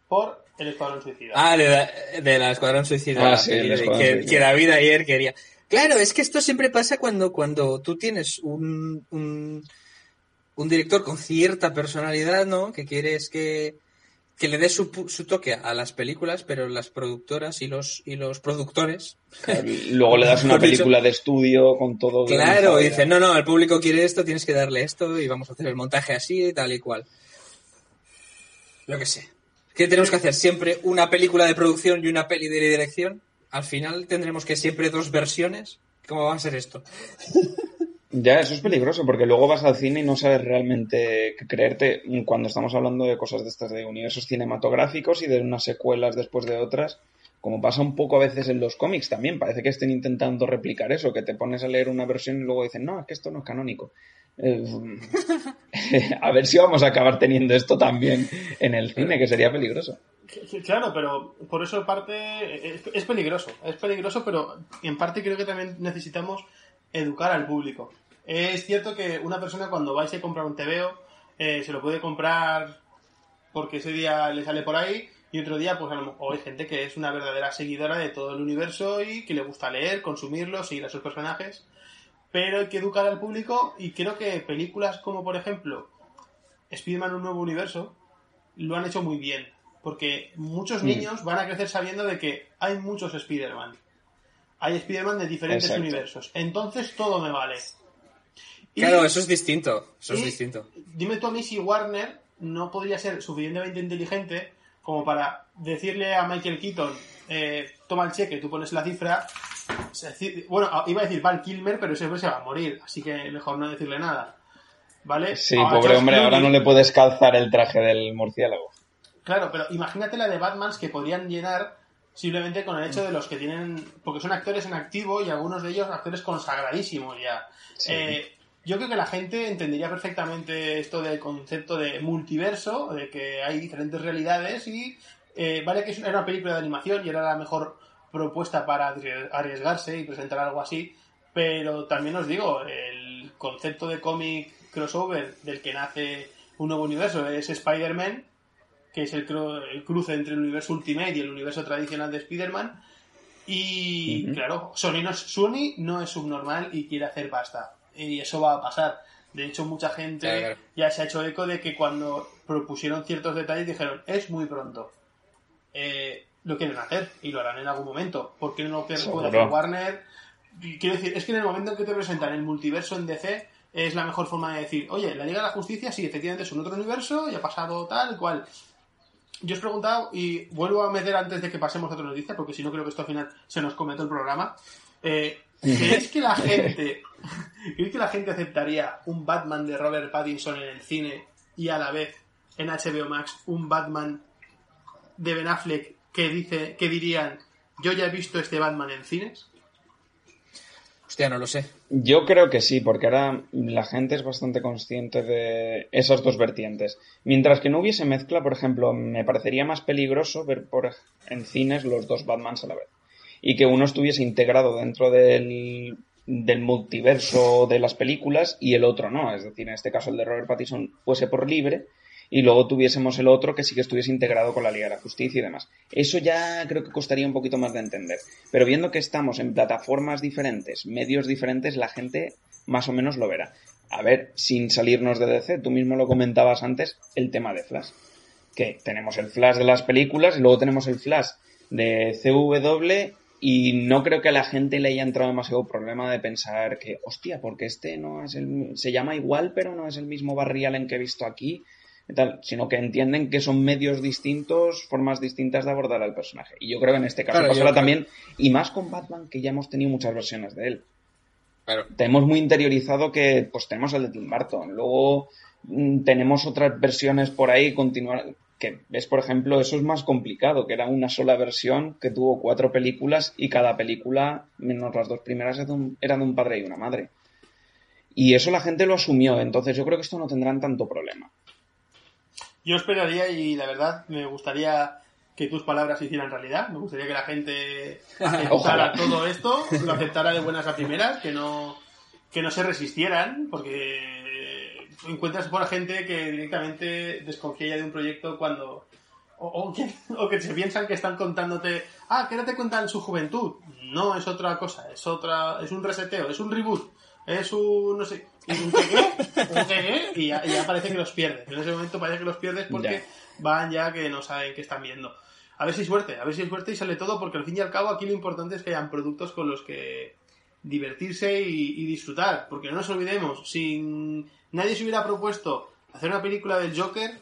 por el Escuadrón Suicida. Ah, de la, Escuadrón Suicida. Ah, que, David ayer quería. Claro, es que esto siempre pasa cuando, cuando tú tienes un, un, un director con cierta personalidad, ¿no? Que quieres que, que le dé su, su, toque a las películas, pero las productoras y los, y los productores. luego le das una película de estudio con todo. Claro, y dicen, no, no, el público quiere esto, tienes que darle esto y vamos a hacer el montaje así, tal y cual. Lo que sé. ¿Qué tenemos que hacer? ¿Siempre una película de producción y una peli de dirección? Al final tendremos que siempre dos versiones. ¿Cómo va a ser esto? Ya, eso es peligroso, porque luego vas al cine y no sabes realmente creerte cuando estamos hablando de cosas de estas, de universos cinematográficos y de unas secuelas después de otras, como pasa un poco a veces en los cómics también, parece que estén intentando replicar eso, que te pones a leer una versión y luego dicen, no, es que esto no es canónico. Eh, a ver si vamos a acabar teniendo esto también en el cine, que sería peligroso. Claro, pero por eso parte es peligroso, es peligroso, pero en parte creo que también necesitamos educar al público. Es cierto que una persona cuando vais a comprar un TVO eh, se lo puede comprar porque ese día le sale por ahí y otro día pues a lo mejor hay gente que es una verdadera seguidora de todo el universo y que le gusta leer, consumirlo, seguir a sus personajes. Pero hay que educar al público y creo que películas como por ejemplo Spider-Man un nuevo universo lo han hecho muy bien. Porque muchos niños van a crecer sabiendo de que hay muchos Spider-Man hay Spider-Man de diferentes universos. Entonces todo me vale. claro, eso es distinto. Eso es distinto. Dime tú a mí si Warner no podría ser suficientemente inteligente como para decirle a Michael Keaton, eh, toma el cheque, tú pones la cifra. Bueno, iba a decir Val Kilmer, pero ese hombre se va a morir, así que mejor no decirle nada. ¿Vale? Sí, pobre hombre, ahora no le puedes calzar el traje del murciélago. Claro, pero imagínate la de Batmans que podrían llenar simplemente con el hecho de los que tienen, porque son actores en activo y algunos de ellos actores consagradísimos ya. Eh, yo creo que la gente entendería perfectamente esto del concepto de multiverso, de que hay diferentes realidades y eh, vale que era una película de animación y era la mejor propuesta para arriesgarse y presentar algo así, pero también os digo, el concepto de cómic crossover del que nace un nuevo universo es Spider-Man que es el, cruce entre el universo Ultimate y el universo tradicional de Spider-Man. Y claro, Sony no, es, Sony no es subnormal y quiere hacer pasta. y eso va a pasar. De hecho, mucha gente Claro, claro. ya se ha hecho eco de que cuando propusieron ciertos detalles dijeron, es muy pronto. Eh, lo quieren hacer y lo harán en algún momento. ¿Por qué no lo puede hacer Warner? Quiero decir, es que en el momento en que te presentan el multiverso en DC, es la mejor forma de decir, oye, la Liga de la Justicia sí, efectivamente es un otro universo y ha pasado tal cual. Yo os he preguntado, y vuelvo a meter antes de que pasemos a otra noticia, porque si no creo que esto al final se nos comete el programa. Eh, ¿Creéis que la gente ¿creéis que la gente aceptaría un Batman de Robert Pattinson en el cine y a la vez en HBO Max un Batman de Ben Affleck que dice que dirían yo ya he visto este Batman en cines? Hostia, no lo sé. Yo creo que sí, porque ahora la gente es bastante consciente de esas dos vertientes. Mientras que no hubiese mezcla, por ejemplo, me parecería más peligroso ver por, en cines los dos Batmans a la vez. Y que uno estuviese integrado dentro del, del multiverso de las películas y el otro no. Es decir, en este caso el de Robert Pattinson fuese por libre y luego tuviésemos el otro que sí que estuviese integrado con la Liga de la Justicia y demás. Eso ya creo que costaría un poquito más de entender. Pero viendo que estamos en plataformas diferentes, medios diferentes, la gente más o menos lo verá. A ver, sin salirnos de DC, tú mismo lo comentabas antes, el tema de Flash. Que tenemos el Flash de las películas luego tenemos el Flash de CW y no creo que a la gente le haya entrado demasiado problema de pensar que, hostia, porque este no es el... se llama igual pero no es el mismo Barry Allen que he visto aquí tal, sino que entienden que son medios distintos, formas distintas de abordar al personaje. Y yo creo que en este caso Claro, pasará también, y más con Batman, que ya hemos tenido muchas versiones de él. Claro. Tenemos muy interiorizado que pues tenemos el de Tim Burton, luego mm, tenemos otras versiones por ahí continuar que ves por ejemplo eso es más complicado que era una sola versión que tuvo cuatro películas y cada película menos las dos primeras eran de un padre y una madre y eso la gente lo asumió entonces yo creo que esto no tendrán tanto problema Yo esperaría y la verdad me gustaría que tus palabras se hicieran realidad. Me gustaría que la gente aceptara todo esto, lo aceptara de buenas a primeras, que no, que no se resistieran, porque encuentras por gente que directamente desconfía ya de un proyecto cuando... O, o que, o que se piensan que están contándote, ah, que no te cuentan su juventud. No, es otra cosa, es otra, es un reseteo, es un reboot, es un, no sé, ¿y un qué? ¿Un qué? Y ya, parece que los pierdes. En ese momento parece que los pierdes porque Ya. van ya que no saben qué están viendo. A ver si hay suerte, a ver si hay suerte y sale todo, porque al fin y al cabo aquí lo importante es que hayan productos con los que divertirse y, y disfrutar. Porque no nos olvidemos, si nadie se hubiera propuesto hacer una película del Joker,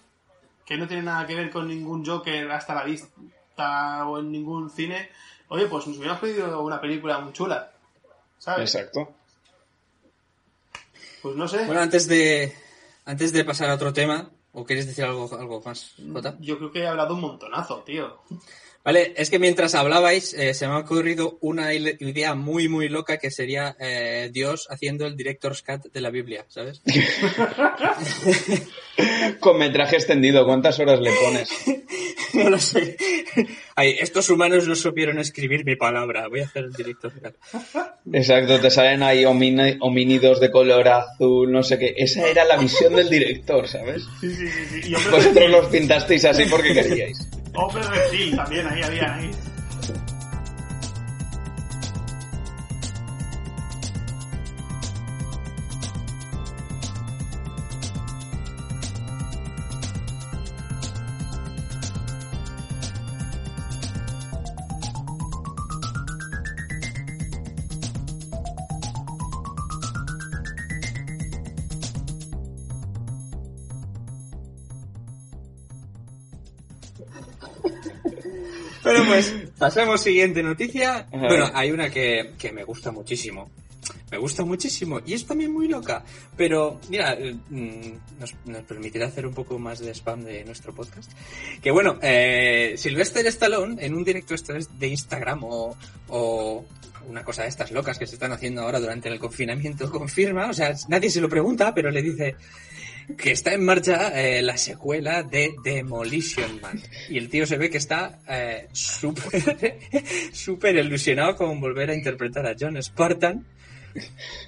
que no tiene nada que ver con ningún Joker hasta la vista o en ningún cine, oye, pues nos hubiéramos pedido una película muy chula. ¿Sabes? exacto Pues no sé. Bueno, antes de, antes de pasar a otro tema, ¿o quieres decir algo, algo más, Jota? Yo creo que he hablado un montonazo, tío. Vale, es que mientras hablabais eh, se me ha ocurrido una idea muy, muy loca que sería eh, Dios haciendo el director's cut de la Biblia, ¿sabes? con metraje extendido cuántas horas le pones no lo sé. Ay, estos humanos no supieron escribir mi palabra. Voy a hacer el director's cut. Exacto, te salen ahí homínidos de color azul, no sé qué. Esa era la visión del director, ¿sabes? Sí, sí, sí. sí. Vosotros los pintasteis así porque queríais. Hombres reptil también, ahí había, ahí. Bueno, pues pasamos siguiente noticia. Bueno, hay una que, que me gusta muchísimo. Me gusta muchísimo y es también muy loca. Pero, mira, eh, mm, nos, nos permitirá hacer un poco más de spam de nuestro podcast. Que bueno, eh, Sylvester Stallone en un directo de Instagram o, o una cosa de estas locas que se están haciendo ahora durante el confinamiento confirma, o sea, nadie se lo pregunta, pero le dice que está en marcha eh, la secuela de Demolition Man. Y el tío se ve que está eh, súper súper ilusionado con volver a interpretar a John Spartan.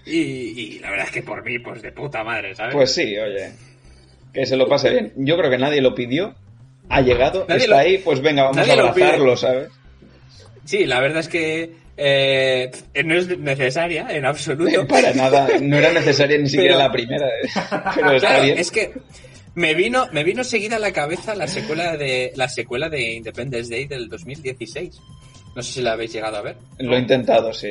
Y, y la verdad es que por mí, pues de puta madre, ¿sabes? Pues sí, oye. Que se lo pase bien. Yo creo que nadie lo pidió. Ha llegado, Nadie está lo- ahí, pues venga, vamos a abrazarlo, ¿sabes? Sí, la verdad es que Eh, no es necesaria en absoluto. Para nada, no era necesaria ni siquiera Pero- la primera. eh. Pero está Claro, bien. es que me vino, me vino seguida a la cabeza la secuela de la secuela de Independence Day del 2016. No sé si la habéis llegado a ver. Lo he intentado, sí.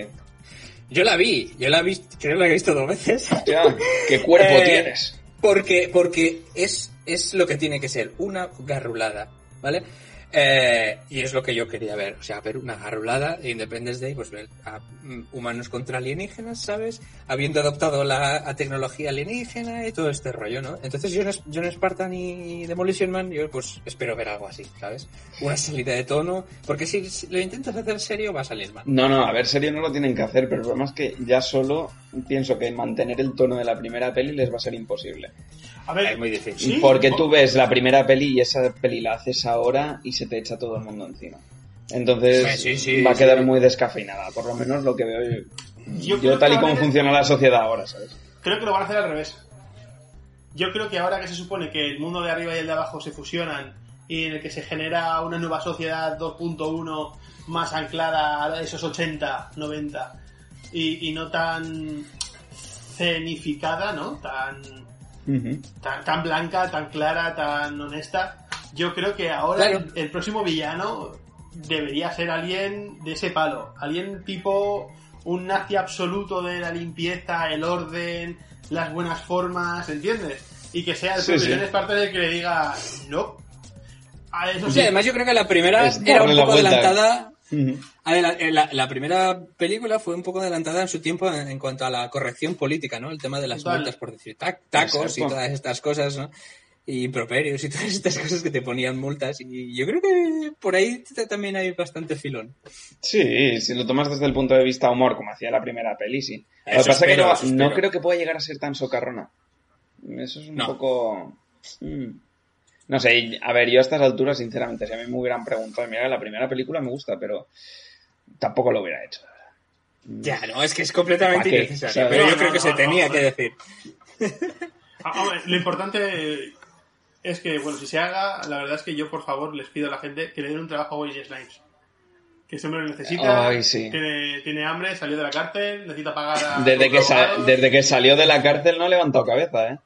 Yo la vi, yo la vi, creo que la he visto dos veces. Ya, ¿qué cuerpo Eh, tienes? Porque, porque es, es lo que tiene que ser, una garrulada, ¿vale? Eh, y es lo que yo quería ver, o sea, ver una garrulada de Independence Day, pues ver a mm, humanos contra alienígenas, ¿sabes? Habiendo adoptado la tecnología alienígena y todo este rollo, ¿no? Entonces John, John Spartan y Demolition Man, yo pues espero ver algo así, ¿sabes? Una salida de tono, porque si lo intentas hacer serio va a salir mal. No, no, a ver, serio no lo tienen que hacer, pero el problema es que ya solo pienso que mantener el tono de la primera peli les va a ser imposible. A ver, Es muy difícil. ¿Sí? Porque tú ves la primera peli y esa peli la haces ahora y se te echa todo el mundo encima. Entonces Sí, sí, sí, va a quedar sí. muy descafeinada, por lo menos lo que veo yo, Yo tal y como funciona la sociedad ahora, ¿sabes? creo que lo van a hacer al revés. Yo creo que ahora que se supone que el mundo de arriba y el de abajo se fusionan y en el que se genera una nueva sociedad 2.1 más anclada a esos 80, 90 y, y no tan cenificada, ¿no? Tan, Tan, tan blanca, tan clara, tan honesta. Yo creo que ahora Claro. el, el próximo villano debería ser alguien de ese palo. Alguien tipo un nazi absoluto de la limpieza, el orden, las buenas formas, ¿entiendes? Y que sea el Sí, sí. John Spartan el que le diga no. A eso Sí, sí. además yo creo que la primera Es era un poco vuelta. adelantada Ujú. A ver, la, eh, la- la primera película fue un poco adelantada en su tiempo en, en cuanto a la corrección política, ¿no? El tema de las multas, por decir tac- tacos Exacto. y todas estas cosas, ¿no? Y improperios y todas estas cosas que te ponían multas. Y yo creo que por ahí también hay bastante filón. Sí, si lo tomas desde el punto de vista humor, como hacía la primera peli, sí. Lo que pasa es que no, no creo que pueda llegar a ser tan socarrona. Eso es un No. poco... mm. No sé, a ver, yo a estas alturas, sinceramente, si a mí me hubieran preguntado, mira, la primera película me gusta, pero tampoco lo hubiera hecho. Ya, no, es que es completamente innecesario. ¿Sabes? Pero No, yo no, creo que no, se no, tenía no. que decir. Ah, lo importante es que, bueno, si se haga, la verdad es que yo, por favor, les pido a la gente que le den un trabajo a Wesley Snipes. Que ese hombre lo necesita, Ay, sí. tiene, tiene hambre, salió de la cárcel, necesita pagar a... Desde que, desde que salió de la cárcel no ha levantado cabeza, ¿eh?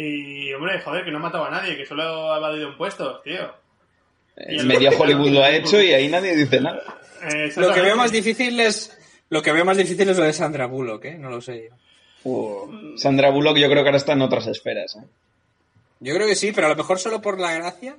Y, hombre, joder, que no ha matado a nadie, que solo ha evadido impuestos, tío. Eh, Medio Hollywood lo ha hecho y ahí nadie dice nada. Lo que veo más difícil es. Lo que veo más difícil es lo de Sandra Bullock, ¿eh? No lo sé. Uh, Sandra Bullock yo creo que ahora está en otras esferas, ¿eh? Yo creo que sí, pero a lo mejor solo por la gracia.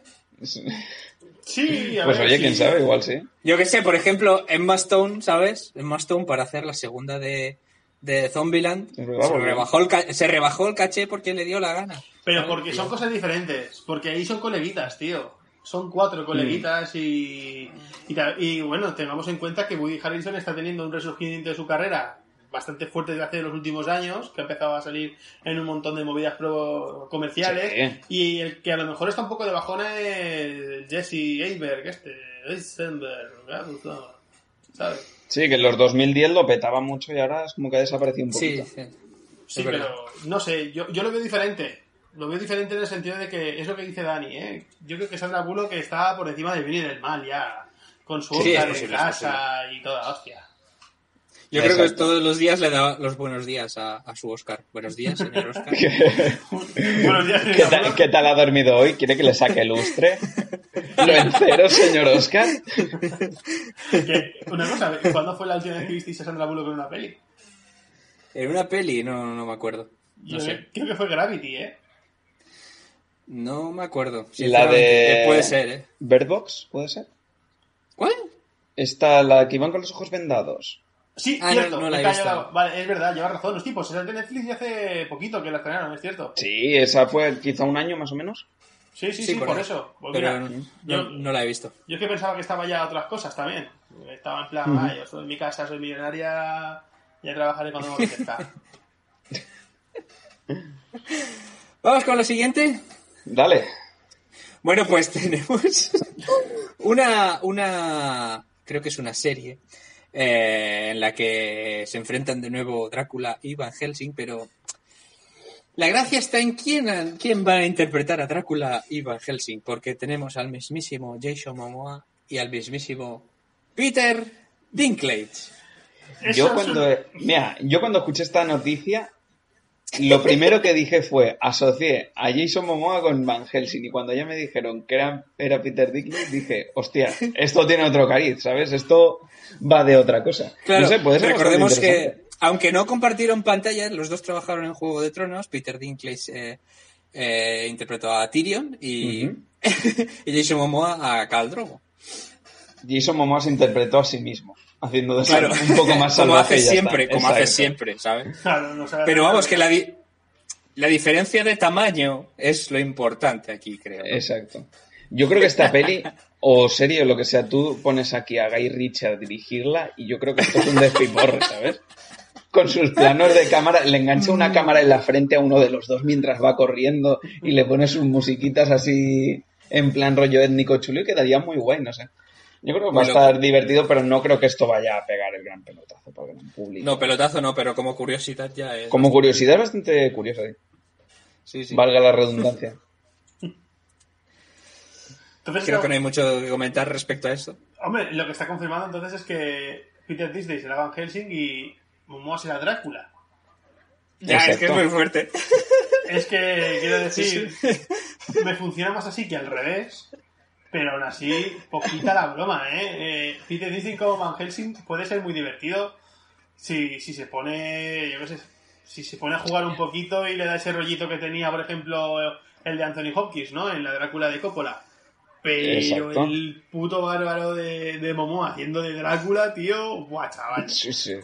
Sí, a Pues ver, oye, sí. quién sabe, igual sí. Yo que sé, por ejemplo, Emma Stone, ¿sabes? Emma Stone para hacer la segunda de, de Zombieland se, rebajó el se rebajó el caché porque le dio la gana. Pero porque son cosas diferentes. Porque ahí son coleguitas, tío. Son cuatro coleguitas y, y, bueno, tengamos en cuenta que Woody Harrelson está teniendo un resurgimiento de su carrera bastante fuerte desde hace los últimos años, que ha empezado a salir en un montón de movidas pro comerciales. Sí. Y el que a lo mejor está un poco de bajona es Jesse Eisenberg, este. Eisenberg, ¿sabes? Sí, que en los 2010 lo petaba mucho y ahora es como que ha desaparecido un Sí, poquito. sí. Pero no sé, yo, yo lo veo diferente. Lo veo diferente en el sentido de que es lo que dice Dani, ¿eh? Yo creo que Sandra Bullock está por encima del bien y del mal ya. Con su Sí, Oscar en casa y toda hostia. Yo creo que todos los días le da los buenos días a, a su Oscar. Buenos días, señor Oscar. Buenos días, ¿Qué, señora tal, qué tal ha dormido hoy? ¿Quiere que le saque lustre? ¿Lo encero, señor Oscar? Una cosa, ¿cuándo fue la última vez que visteis a Sandra Bullock en una peli? En una peli, no, no me acuerdo. No Yo sé. Creo que fue Gravity, ¿eh? No me acuerdo. La de... Puede ser, ¿eh? ¿Bird Box? ¿Puede ser? ¿Cuál? Esta, la que iban con los ojos vendados. Sí, Ah, no- cierto. no la me he visto. la- Vale, es verdad, lleva razón. Los tipos, es de Netflix y hace poquito que la estrenaron, es cierto. Sí, esa fue quizá un año más o menos. Sí, sí, sí, por, ahí. eso. Pues Pero mira, no, yo- no- no la he visto. Yo es que pensaba que estaba ya otras cosas también. Estaba en plan, Ujú. "Ah, yo estoy en mi casa, soy millonaria, ya trabajaré cuando me apetezca. Vamos con lo siguiente. Dale. Bueno, pues tenemos una, una, creo que es una serie eh, en la que se enfrentan de nuevo Drácula y Van Helsing, pero la gracia está en quién, quién va a interpretar a Drácula y Van Helsing, porque tenemos al mismísimo Jason Momoa y al mismísimo Peter Dinklage. Yo cuando, mira, yo cuando escuché esta noticia, lo primero que dije fue, asocié a Jason Momoa con Van Helsing y cuando ya me dijeron que era, era Peter Dinklage, dije, hostia, esto tiene otro cariz, ¿sabes? Esto va de otra cosa. Claro, no sé, puede ser recordemos que, aunque no compartieron pantalla, los dos trabajaron en Juego de Tronos. Peter Dinklage eh, eh, interpretó a Tyrion y, y Jason Momoa a Khal Drogo. Jason Momoa se interpretó a sí mismo, haciendo de Claro, un poco más como salvaje. hace siempre, está. como hace siempre, ¿sabes? Claro, no sabe Pero vamos, que la, di- la diferencia de tamaño es lo importante aquí, creo. ¿no? Exacto. Yo creo que esta peli, o serie o lo que sea, tú pones aquí a Guy Ritchie a dirigirla y yo creo que esto es un despiporre, ¿sabes? Con sus planos de cámara, le engancha una cámara en la frente a uno de los dos mientras va corriendo y le pone sus musiquitas así en plan rollo étnico chulo y quedaría muy guay, no sé. Yo creo que va a estar divertido, pero no creo que esto vaya a pegar el gran pelotazo para el gran público. No, pelotazo no, pero como curiosidad ya es. Como curiosidad es bastante curioso, ¿eh? Sí, sí. valga la redundancia. Entonces, Creo no- que no hay mucho que comentar respecto a esto. Hombre, lo que está confirmado entonces es que Peter Disney será Van Helsing y Momoa será Drácula. Ya, es que es muy fuerte. Es que, quiero decir, me funciona más así que al revés, pero aún así, poquita la broma, ¿eh? Eh, Peter como Van Helsing puede ser muy divertido si, si se pone, yo qué sé, si se pone a jugar un poquito y le da ese rollito que tenía, por ejemplo, el de Anthony Hopkins, ¿no? En la Drácula de Coppola. Pero Exacto. el puto bárbaro de, de Momoa haciendo de Drácula, tío, buah, chaval. Sí, sí.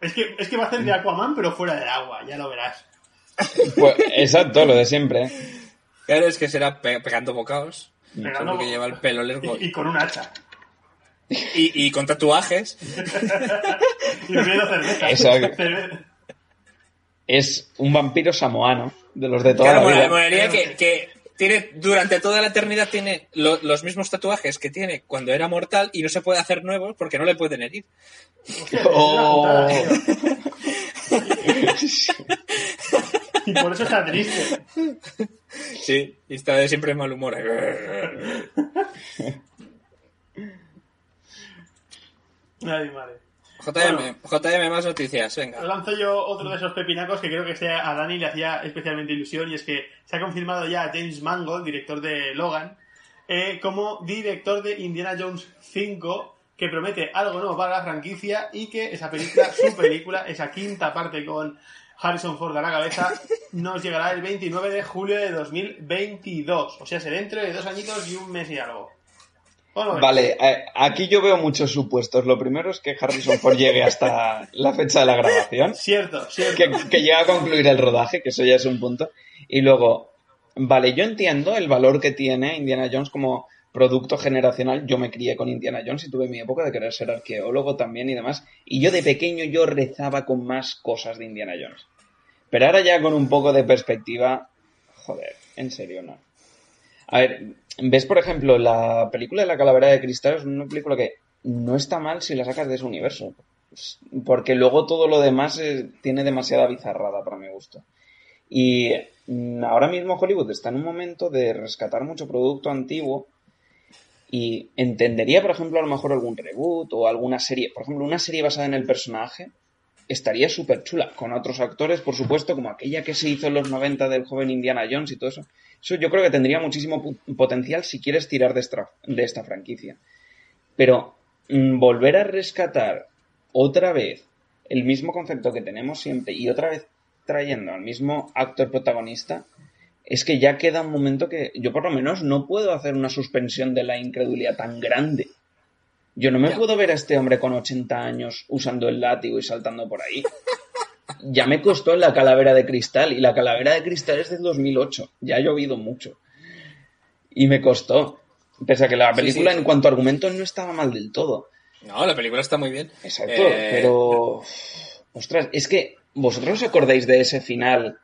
Es que, es que va a hacer de Aquaman, pero fuera del agua, ya lo verás. Pues, exacto, lo de siempre. ¿eh? Claro, es que será pe- pegando bocados. Pegando que lleva el pelo largo. Y, y con un hacha. Y, y con tatuajes. Y bebiendo cerveza. Eso. Es un vampiro samoano, de los de toda Claro, la vida. que, que tiene, durante toda la eternidad tiene lo- los mismos tatuajes que tiene cuando era mortal y no se puede hacer nuevos porque no le pueden herir. Oh. Y por eso está triste. Sí, y está de siempre en mal humor. Ay, madre. JM, JM, más noticias, venga. Lanzo yo otro de esos pepinacos que creo que sea a Dani le hacía especialmente ilusión y es que se ha confirmado ya a James Mangold, director de Logan, eh, como director de Indiana Jones 5, que promete algo nuevo para la franquicia y que esa película, su película, esa quinta parte con Harrison Ford a la cabeza, nos llegará el 29 de julio de 2022. O sea, se dentro de dos añitos y un mes y algo. Vale, eh, aquí yo veo muchos supuestos. Lo primero es que Harrison Ford llegue hasta la fecha de la grabación, Cierto, cierto. que, que llegue a concluir el rodaje, que eso ya es un punto. Y luego, vale, yo entiendo el valor que tiene Indiana Jones como producto generacional. Yo me crié con Indiana Jones y tuve mi época de querer ser arqueólogo también y demás. Y yo de pequeño yo rezaba con más cosas de Indiana Jones. Pero ahora ya con un poco de perspectiva, joder, en serio, no. A ver, ves por ejemplo la película de la calavera de cristal, es una película que no está mal si la sacas de ese universo. Porque luego todo lo demás tiene demasiada bizarrada para mi gusto. Y mm, ahora mismo Hollywood está en un momento de rescatar mucho producto antiguo y entendería, por ejemplo, a lo mejor algún reboot o alguna serie, por ejemplo, una serie basada en el personaje estaría súper chula, con otros actores, por supuesto, como aquella que se hizo en los 90 del joven Indiana Jones y todo eso. Eso yo creo que tendría muchísimo potencial si quieres tirar de esta, de esta franquicia. Pero mm, volver a rescatar otra vez el mismo concepto que tenemos siempre y otra vez trayendo al mismo actor protagonista, es que ya queda un momento que yo por lo menos no puedo hacer una suspensión de la incredulidad tan grande. Yo no me Ya. puedo ver a este hombre con 80 años usando el látigo y saltando por ahí. Ya me costó la calavera de cristal y la calavera de cristal es del 2008. Ya ha llovido mucho. Y me costó. Pese a que la Sí, película sí. en cuanto a argumentos no estaba mal del todo. No, la película está muy bien. Exacto, Eh, pero... Ostras, es que vosotros os acordáis de ese final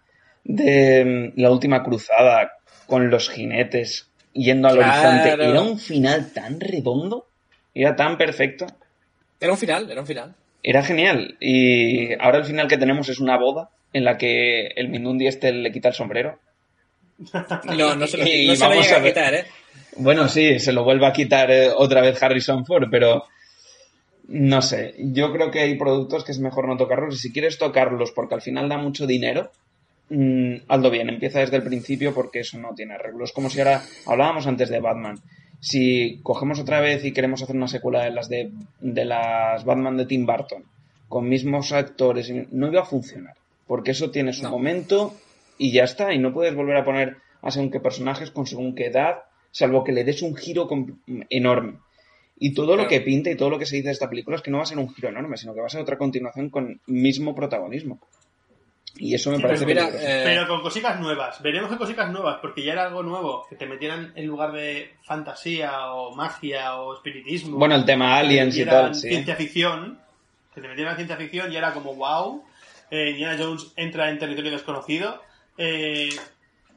de mm, la última cruzada con los jinetes yendo al Claro. horizonte. Era un final tan redondo, era tan perfecto, Era un final, era un final. era genial. Y ahora el final que tenemos es una boda en la que el Mindundi este le quita el sombrero. No, no se lo, Y no se lo vamos a a quitar, ¿eh? Bueno, sí, se lo vuelve a quitar eh, otra vez Harrison Ford, pero No sé, yo creo que hay productos que es mejor no tocarlos y si quieres tocarlos porque al final da mucho dinero, mm, hazlo bien, empieza desde el principio porque eso no tiene arreglos. Como si ahora hablábamos antes de Batman. Si cogemos otra vez y queremos hacer una secuela de las de, de las Batman de Tim Burton con mismos actores, no iba a funcionar. Porque eso tiene su momento y ya está. Y no puedes volver a poner a según qué personajes con según qué edad, salvo que le des un giro enorme. Y todo lo que pinta y todo lo que se dice de esta película es que no va a ser un giro enorme, sino que va a ser otra continuación con mismo protagonismo. Y eso me parece pero, eh, pero con cositas nuevas. Veremos que cositas nuevas, porque ya era algo nuevo, que te metieran en lugar de fantasía o magia o espiritismo. Bueno, el tema aliens y tal. Ciencia ficción. Que te metieran en ciencia ficción y era como wow. Eh, Indiana Jones entra en territorio desconocido. Eh,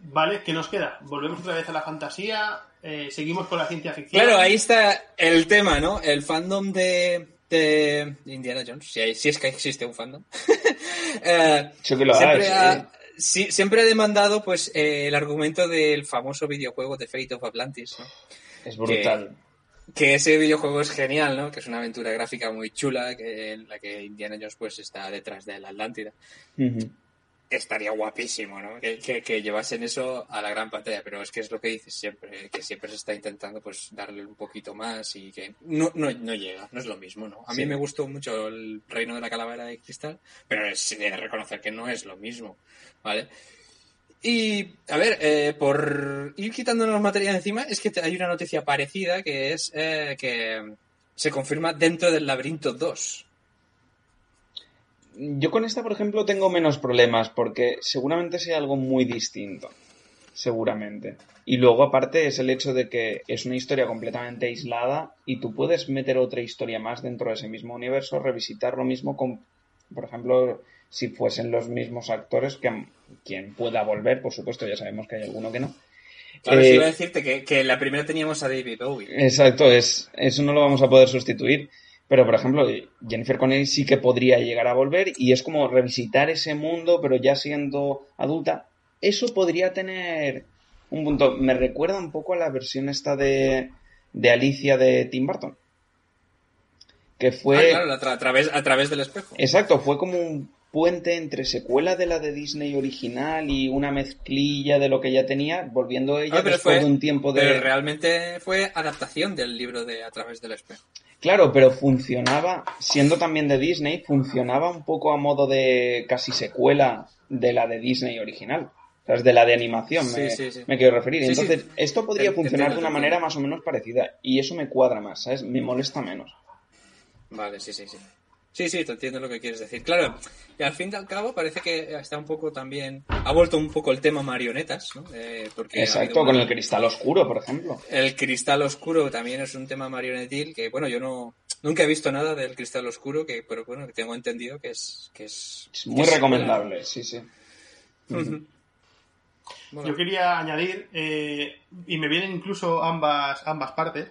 vale, ¿qué nos queda? ¿Volvemos otra vez a la fantasía? Eh, seguimos con la ciencia ficción. Claro, ahí está el tema, ¿no? El fandom de, de Indiana Jones, si, si, es que existe un fandom. eh, siempre, ha, siempre ha demandado pues eh, el argumento del famoso videojuego de Fate of Atlantis, ¿no? Es brutal. Que, ese videojuego es genial, ¿no? Que es una aventura gráfica muy chula, que, en la que Indiana Jones pues está detrás de la Atlántida estaría guapísimo, ¿no? Que, que, llevasen eso a la gran pantalla, pero es que es lo que dices siempre, que siempre se está intentando pues darle un poquito más y que no, no, no llega, no es lo mismo, ¿no? A mí me gustó mucho el Reino de la Calavera de Cristal, pero es de reconocer que no es lo mismo, ¿vale? Y, a ver, eh, por ir quitándonos materia de encima, es que hay una noticia parecida que es eh, que se confirma dentro del Laberinto 2. Yo con esta, por ejemplo, tengo menos problemas porque seguramente sea algo muy distinto. Seguramente. Y luego, aparte, es el hecho de que es una historia completamente aislada y tú puedes meter otra historia más dentro de ese mismo universo, revisitar lo mismo con, por ejemplo, si fuesen los mismos actores, que quien pueda volver, por supuesto, ya sabemos que hay alguno que no. Claro, eh, iba a decirte que, que la primera teníamos a David Bowie. Exacto, es, eso no lo vamos a poder sustituir. Pero, por ejemplo, Jennifer Connelly sí que podría llegar a volver y es como revisitar ese mundo, pero ya siendo adulta. Eso podría tener un punto. Me recuerda un poco a la versión esta de, de Alicia de Tim Burton. Que fue. Ah, claro, a, través, a través del espejo. Exacto, fue como un puente entre secuela de la de Disney original y una mezclilla de lo que ya tenía, volviendo ella ah, después de un tiempo de... Pero realmente fue adaptación del libro de A través del espejo. Claro, pero funcionaba, siendo también de Disney, funcionaba un poco a modo de casi secuela de la de Disney original. O sea, es de la de animación, me, quiero referir. Entonces, esto podría funcionar de una manera más o menos parecida. Y eso me cuadra más, ¿sabes? Me molesta menos. Vale, sí, sí, sí. Sí, sí, te entiendo lo que quieres decir. Claro, y al fin y al cabo parece que está un poco también. Ha vuelto un poco el tema marionetas, ¿no? Eh, porque Exacto, con el cristal oscuro, por ejemplo. El cristal oscuro también es un tema marionetil que, bueno, yo no. Nunca he visto nada del cristal oscuro, que, pero bueno, tengo entendido que es. Que es, muy recomendable, sí, sí. Yo quería añadir, eh, y me vienen incluso ambas, ambas partes,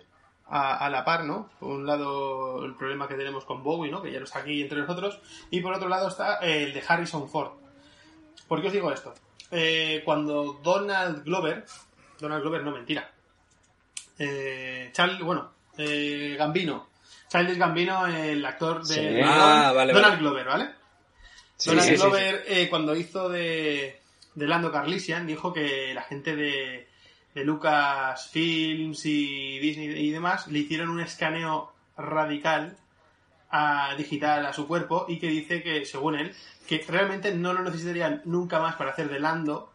a, la par, ¿no? Por un lado, el problema que tenemos con Bowie, ¿no? Que ya no está aquí entre nosotros. Y por otro lado está el de Harrison Ford. ¿Por qué os digo esto? Eh, cuando Donald Glover, Donald Glover, no, mentira. Eh, Charlie, bueno, eh, Gambino. Charles Gambino, el actor de ah, Donald Glover, ¿vale? Donald Glover, eh, cuando hizo de, de Lando Carlisian, dijo que la gente de Lucas Films y Disney y demás le hicieron un escaneo radical a, digital a su cuerpo y que dice que, según él, que realmente no lo necesitarían nunca más para hacer de Lando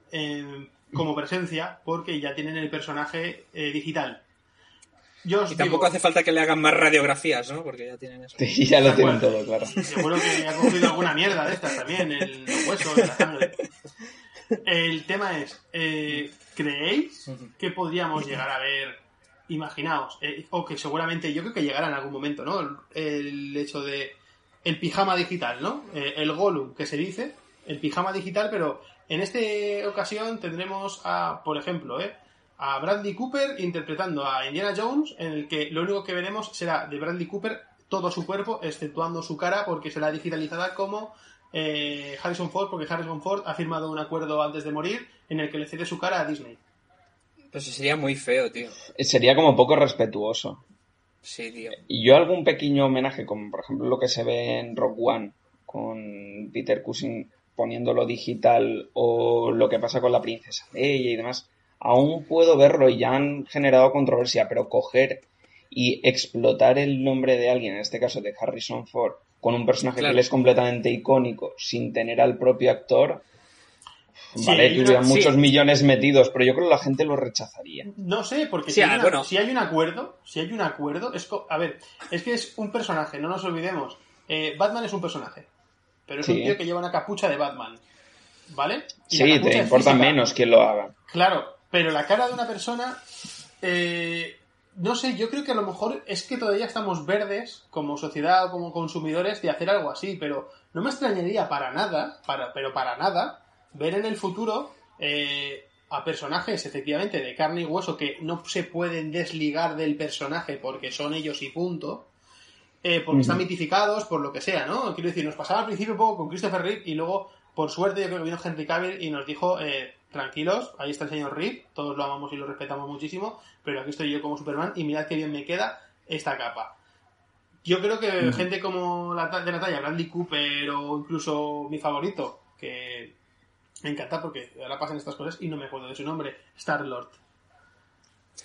como presencia porque ya tienen el personaje eh, digital. Yo y tampoco hace falta que le hagan más radiografías, ¿no? Porque ya tienen eso. Sí, ya lo tienen todo, claro. Seguro que ha cogido alguna mierda de estas también, el hueso, la sangre. El tema es, eh, ¿creéis que podríamos llegar a ver, imaginaos, eh, o que seguramente yo creo que llegará en algún momento, ¿no? El, hecho de el pijama digital, ¿no? Eh, el Gollum, que se dice, el pijama digital, pero en esta ocasión tendremos a, por ejemplo, a Bradley Cooper interpretando a Indiana Jones, en el que lo único que veremos será de Bradley Cooper todo su cuerpo, exceptuando su cara, porque será digitalizada como eh, Harrison Ford, porque Harrison Ford ha firmado un acuerdo antes de morir en el que le cede su cara a Disney. Pues sería muy feo, tío. Sería como poco respetuoso. Sí, tío. Y yo algún pequeño homenaje, como por ejemplo lo que se ve en Rock One, con Peter Cushing poniéndolo digital, o lo que pasa con la princesa Leia y demás, aún puedo verlo y ya han generado controversia, pero coger y explotar el nombre de alguien, en este caso de Harrison Ford, con un personaje que es completamente icónico, sin tener al propio actor, vale, tuvieran muchos millones metidos, pero yo creo que la gente lo rechazaría. No sé, porque si, hay si, hay un acuerdo, si hay un acuerdo, es a ver, es que es un personaje, no nos olvidemos. Eh, Batman es un personaje, pero es un tío que lleva una capucha de Batman, ¿vale? sí, te importa menos quien lo haga. Claro, pero la cara de una persona, eh, no sé, yo creo que a lo mejor es que todavía estamos verdes como sociedad o como consumidores de hacer algo así, pero no me extrañaría para nada, para, pero para nada, ver en el futuro eh, a personajes efectivamente de carne y hueso que no se pueden desligar del personaje porque son ellos y punto. Eh, porque están mitificados, por lo que sea, ¿no? Quiero decir, nos pasaba al principio un poco con Christopher Reeve y luego, por suerte, yo creo que vino Henry Cavill y nos dijo, eh, tranquilos, ahí está el señor Reeve, todos lo amamos y lo respetamos muchísimo, pero aquí estoy yo como Superman y mirad qué bien me queda esta capa. Yo creo que gente como la, de la talla, Bradley Cooper o incluso mi favorito, que me encanta porque ahora pasan estas cosas y no me acuerdo de su nombre. Star Lord.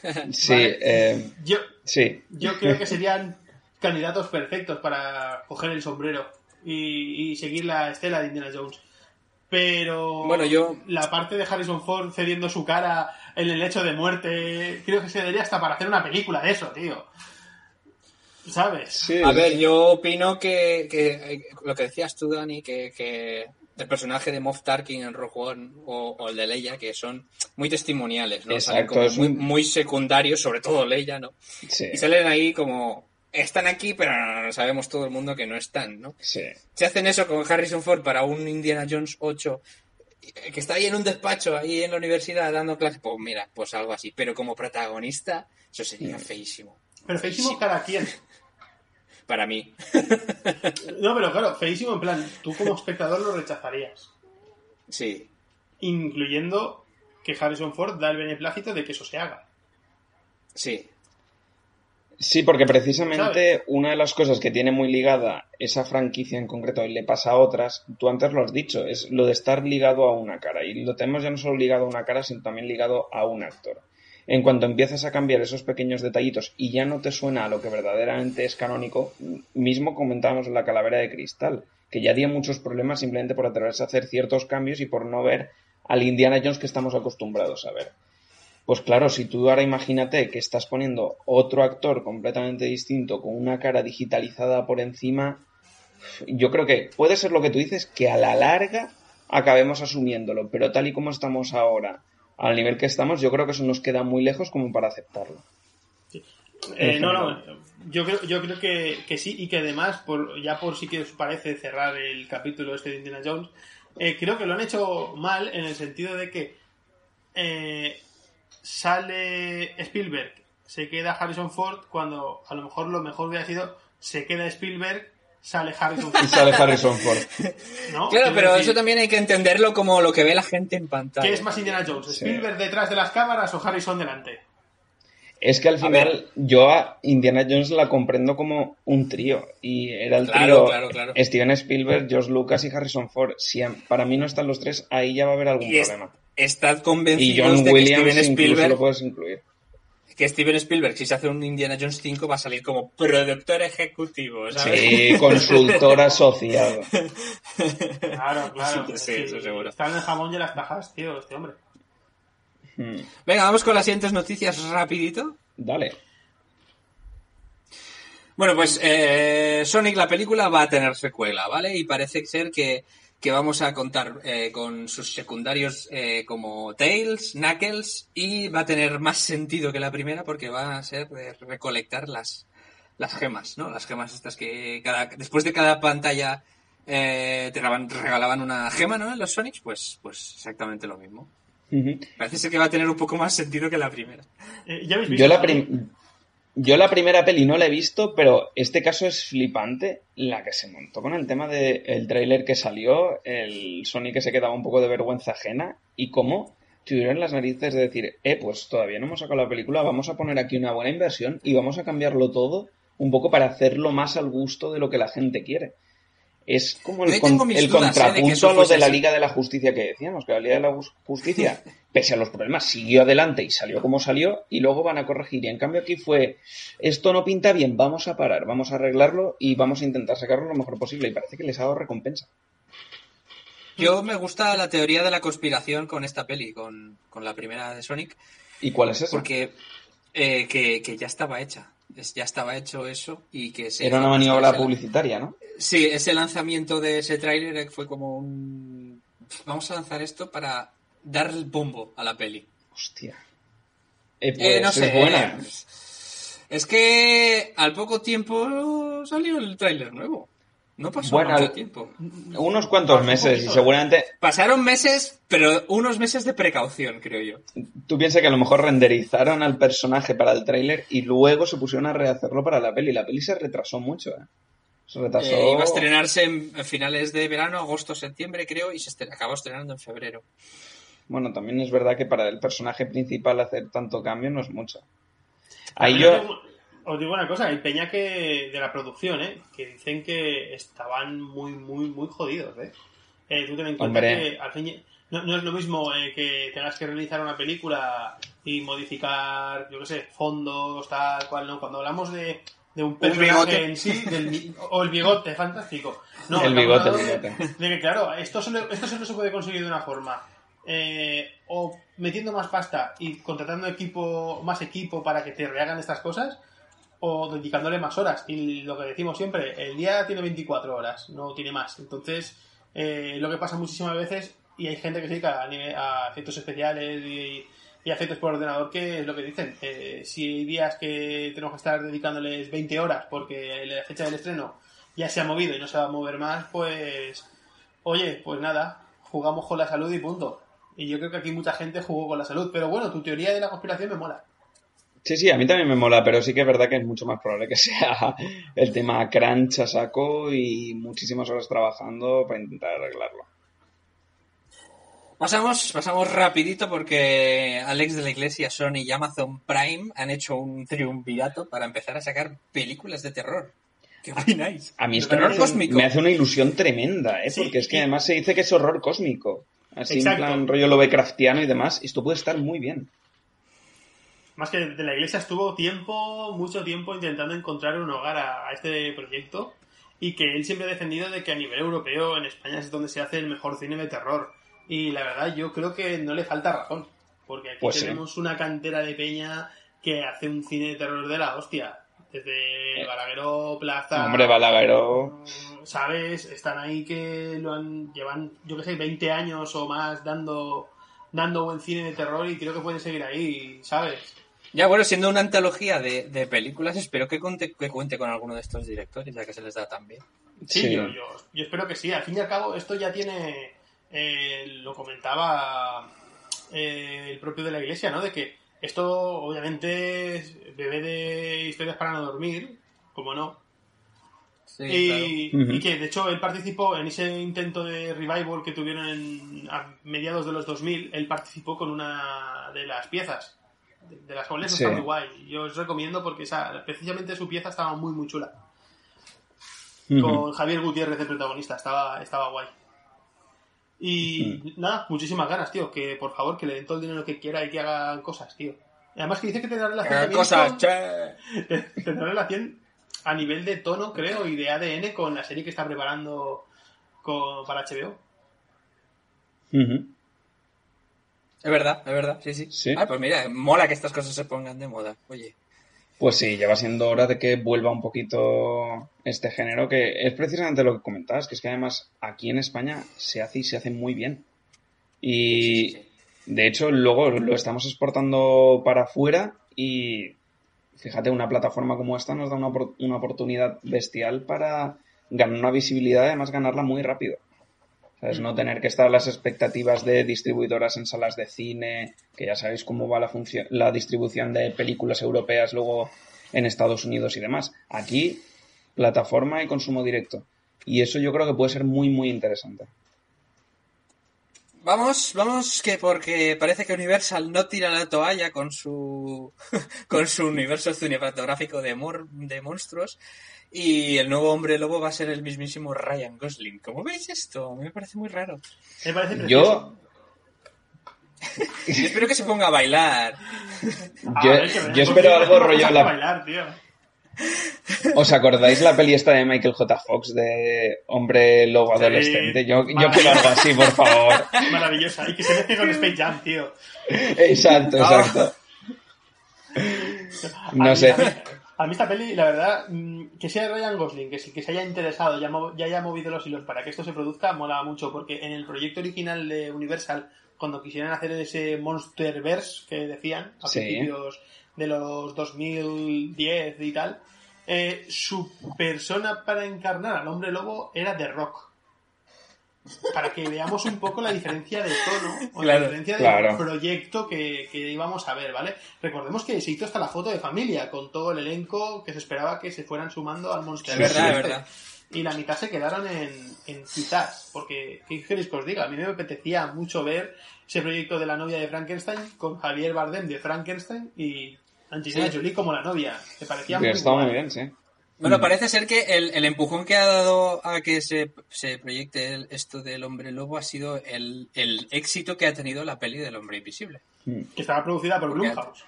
Sí, eh, yo, sí. Yo creo que serían candidatos perfectos para coger el sombrero y, seguir la estela de Indiana Jones. Pero bueno, yo... la parte de Harrison Ford cediendo su cara en el hecho de muerte, creo que se debería hasta para hacer una película de eso, tío. ¿Sabes? A ver, yo opino que, que, lo que decías tú, Dani, que, que el personaje de Moff Tarkin en Rogue One o, el de Leia, que son muy testimoniales, ¿no? Exacto, muy, muy secundarios, sobre todo Leia, ¿no? Y salen ahí como, están aquí, pero no, sabemos todo el mundo que no están, ¿no? Sí. Si hacen eso con Harrison Ford para un Indiana Jones 8, que está ahí en un despacho, ahí en la universidad dando clases, pues mira, pues algo así. Pero como protagonista, eso sería feísimo. Pero feísimo cada quien para mí. no, pero claro, feísimo en plan, tú como espectador lo rechazarías. Sí. Incluyendo que Harrison Ford da el beneplácito de que eso se haga. Sí. Sí, porque precisamente una de las cosas que tiene muy ligada esa franquicia en concreto y le pasa a otras, tú antes lo has dicho, es lo de estar ligado a una cara. Y lo tenemos ya no solo ligado a una cara, sino también ligado a un actor en cuanto empiezas a cambiar esos pequeños detallitos y ya no te suena a lo que verdaderamente es canónico, mismo comentábamos en la calavera de cristal, que ya dio muchos problemas simplemente por atreverse a hacer ciertos cambios y por no ver al Indiana Jones que estamos acostumbrados a ver. Pues claro, si tú ahora imagínate que estás poniendo otro actor completamente distinto con una cara digitalizada por encima, yo creo que puede ser lo que tú dices, que a la larga acabemos asumiéndolo, pero tal y como estamos ahora, al nivel que estamos, yo creo que eso nos queda muy lejos como para aceptarlo. Eh, no, no, yo creo, yo creo que, sí y que además, por, ya por si que os parece cerrar el capítulo este de Indiana Jones, eh, creo que lo han hecho mal en el sentido de que eh, sale Spielberg, se queda Harrison Ford cuando a lo mejor lo mejor hubiera sido se queda Spielberg sale Harrison Ford. sale Harrison Ford. Claro, pero eso también hay que entenderlo como lo que ve la gente en pantalla. ¿Qué es más Indiana Jones? ¿Spielberg detrás de las cámaras o Harrison delante? Es que al final yo a Indiana Jones la comprendo como un trío. Y era el trío Steven Spielberg, George Lucas y Harrison Ford. Si para mí no están los tres, ahí ya va a haber algún problema. Estad convencidos y John de Williams que Steven Spielberg... lo puedes incluir que Steven Spielberg, si se hace un Indiana Jones 5, va a salir como productor ejecutivo, ¿sabes? Sí, consultor asociado. Claro, claro. Sí, eso seguro. Está en el jamón y las tajas, tío, este hombre. Hmm. Venga, vamos con las siguientes noticias rapidito. Dale. Bueno, pues eh, Sonic la película va a tener secuela, ¿vale? Y parece ser que que vamos a contar eh, con sus secundarios eh, como Tails, Knuckles y va a tener más sentido que la primera porque va a ser de recolectar las, las gemas, ¿no? Las gemas estas que cada, después de cada pantalla te regalaban una gema, ¿no? En los Sonics, pues, pues exactamente lo mismo. Parece ser que va a tener un poco más sentido que la primera. Yo la, yo la primera peli no la he visto, pero este caso es flipante la que se montó con el tema del el tráiler que salió, el Sony que se quedaba un poco de vergüenza ajena y cómo tuvieron las narices de decir, eh, pues todavía no hemos sacado la película, vamos a poner aquí una buena inversión y vamos a cambiarlo todo un poco para hacerlo más al gusto de lo que la gente quiere. Es como el, con- dudas, ¿eh? contrapunto a lo de la. Liga de la Justicia que decíamos, que la Liga de la Jus- Justicia, pese a los problemas, siguió adelante y salió como salió y luego van a corregir. Y en cambio aquí fue, esto no pinta bien, vamos a parar, vamos a arreglarlo y vamos a intentar sacarlo lo mejor posible. Y parece que les ha dado recompensa. Yo me gusta la teoría de la conspiración con esta peli, con, con la primera de Sonic, ¿Y cuál es eso? porque eh, que, que ya estaba hecha. Ya estaba hecho eso y que se Era una maniobra publicitaria, ¿no? Sí, ese lanzamiento de ese tráiler fue como un... Vamos a lanzar esto para dar el bombo a la peli. Hostia. Eh, pues, Eh, no sé. es buena. eh, Es que al poco tiempo salió el tráiler nuevo. No pasó Bueno, mucho tiempo. Unos cuantos meses y seguramente Pasaron meses, pero unos meses de precaución, creo yo. tú piensas que a lo mejor renderizaron al personaje para el tráiler y luego se pusieron a rehacerlo para la peli. La peli se retrasó mucho, ¿eh? Se retrasó... Eh, iba a estrenarse en, finales de verano, agosto, septiembre, creo, y se acabó estrenando en febrero. Bueno, también es verdad que para el personaje principal hacer tanto cambio no es mucho. Ahí yo... os digo- una cosa, hay peña que de la producción, ¿eh? Que dicen que estaban muy, muy, muy jodidos, ¿eh? Eh, tú ten en cuenta Hombre. que al fin no, no es lo mismo eh, que tengas que realizar una película y modificar, yo qué sé, fondos, tal cual, ¿no? Cuando hablamos de, de un bigote. personaje en sí, del o el bigote, fantástico. No, El bigote, el bigote. de que, claro, esto solo, esto solo se puede conseguir de una forma. Eh, o metiendo más pasta y contratando equipo, más equipo para que te rehagan estas cosas, o dedicándole más horas. Y lo que decimos siempre, el día tiene 24 horas, no tiene más. Entonces, eh, lo que pasa muchísimas veces, y hay gente que se dedica a, a efectos especiales y, y a efectos por ordenador, que es lo que dicen. Eh, si hay días que tenemos que estar dedicándoles 20 horas porque la fecha del estreno ya se ha movido y no se va a mover más, pues, oye, pues nada, jugamos con la salud y punto. Y yo creo que aquí mucha gente jugó con la salud. Pero bueno, tu teoría de la conspiración me mola. Sí, sí, a mí también me mola, pero sí que es verdad que es mucho más probable que sea el tema crunch a saco y muchísimas horas trabajando para intentar arreglarlo. Pasamos, pasamos rapidito porque Alex de la Iglesia, Sony y Amazon Prime han hecho un triunvirato para empezar a sacar películas de terror. ¿Qué opináis? A mí esto terror me hace, cósmico. me hace una ilusión tremenda, ¿eh? Sí, porque es que además se dice que es horror cósmico. Así Exacto. en plan rollo Lovecraftiano y demás. Esto puede estar muy bien. Más que de la iglesia estuvo tiempo, mucho tiempo intentando encontrar un hogar a, a este proyecto y que él siempre ha defendido de que a nivel europeo en España es donde se hace el mejor cine de terror. Y la verdad yo creo que no le falta razón, porque aquí Pues sí. tenemos una cantera de peña que hace un cine de terror de la hostia. Desde Balagueró, Plaza... Hombre, Balagueró. ¿Sabes? Están ahí que lo han llevan, yo que sé, 20 años o más dando dando buen cine de terror y creo que pueden seguir ahí, ¿sabes? Ya, bueno, siendo una antología de, de películas, espero que cuente, que cuente con alguno de estos directores, ya que se les da tan bien. Sí, Sí. Yo, yo, yo espero que sí. Al fin y al cabo, esto ya tiene, eh, lo comentaba eh, el propio de la iglesia, ¿no? De que esto, obviamente, es bebé de historias para no dormir, como no. Sí, y, claro. Y que, de hecho, él participó en ese intento de revival que tuvieron en, a mediados de los 2000. Él participó con una de las piezas, de, de las cuales Sí. está muy guay. Yo os recomiendo porque esa, precisamente su pieza estaba muy, muy chula. Con Javier Gutiérrez de protagonista, estaba, estaba guay. Y nada, muchísimas ganas, tío. Que por favor, que le den todo el dinero que quiera y que hagan cosas, tío. Además que dice que tendrá relación cosas, con- che. tendrá relación a nivel de tono, creo, y de ADN con la serie que está preparando con- para HBO. Es verdad, es verdad, sí, sí. Sí. Ah, pues mira, mola que estas cosas se pongan de moda. Oye, Pues sí, ya va siendo hora de que vuelva un poquito este género, que es precisamente lo que comentabas, que es que además aquí en España se hace y se hace muy bien. Y Sí, sí, sí. de hecho luego lo estamos exportando para afuera y fíjate, una plataforma como esta nos da una, una oportunidad bestial para ganar una visibilidad y además ganarla muy rápido. No tener que estar las expectativas de distribuidoras en salas de cine, que ya sabéis cómo va la, la distribución de películas europeas luego en Estados Unidos y demás. Aquí, plataforma y consumo directo. Y eso yo creo que puede ser muy, muy interesante. Vamos, vamos, que porque parece que Universal no tira la toalla con su con su universo cinematográfico de, de monstruos y el nuevo hombre lobo va a ser el mismísimo Ryan Gosling. ¿Cómo veis esto? Me parece muy raro. Me parece Yo espero que se ponga a bailar. Yo, yo espero algo rollo la... bailar, tío. ¿Os acordáis la peli esta de Michael J. Fox de hombre lobo adolescente? Yo, yo quiero algo así, por favor. Maravillosa. Y que se mezcle con Space Jam, tío. Exacto, exacto. No sé. A mí esta peli, la verdad, mm, que sea Ryan Gosling, que, que se haya interesado, ya, ya haya movido los hilos para que esto se produzca, mola mucho, porque en el proyecto original de Universal, cuando quisieran hacer ese Monsterverse que decían a principios de los 2010 y tal, eh, su persona para encarnar al hombre lobo era The Rock. Para que veamos un poco la diferencia de tono o la diferencia del proyecto que, íbamos a ver, ¿vale? Recordemos que se hizo hasta la foto de familia con todo el elenco que se esperaba que se fueran sumando al Monster. verdad, Y la mitad se quedaron en, en quizás, porque, ¿qué queréis que os diga? A mí me apetecía mucho ver ese proyecto de la novia de Frankenstein con Javier Bardem de Frankenstein y Angelina Jolie como la novia. Te parecía muy, muy bien, sí. Bueno, parece ser que el, empujón que ha dado a que se, se proyecte esto del hombre lobo ha sido el, éxito que ha tenido la peli del hombre invisible. Hmm. Que estaba producida por Blumhouse.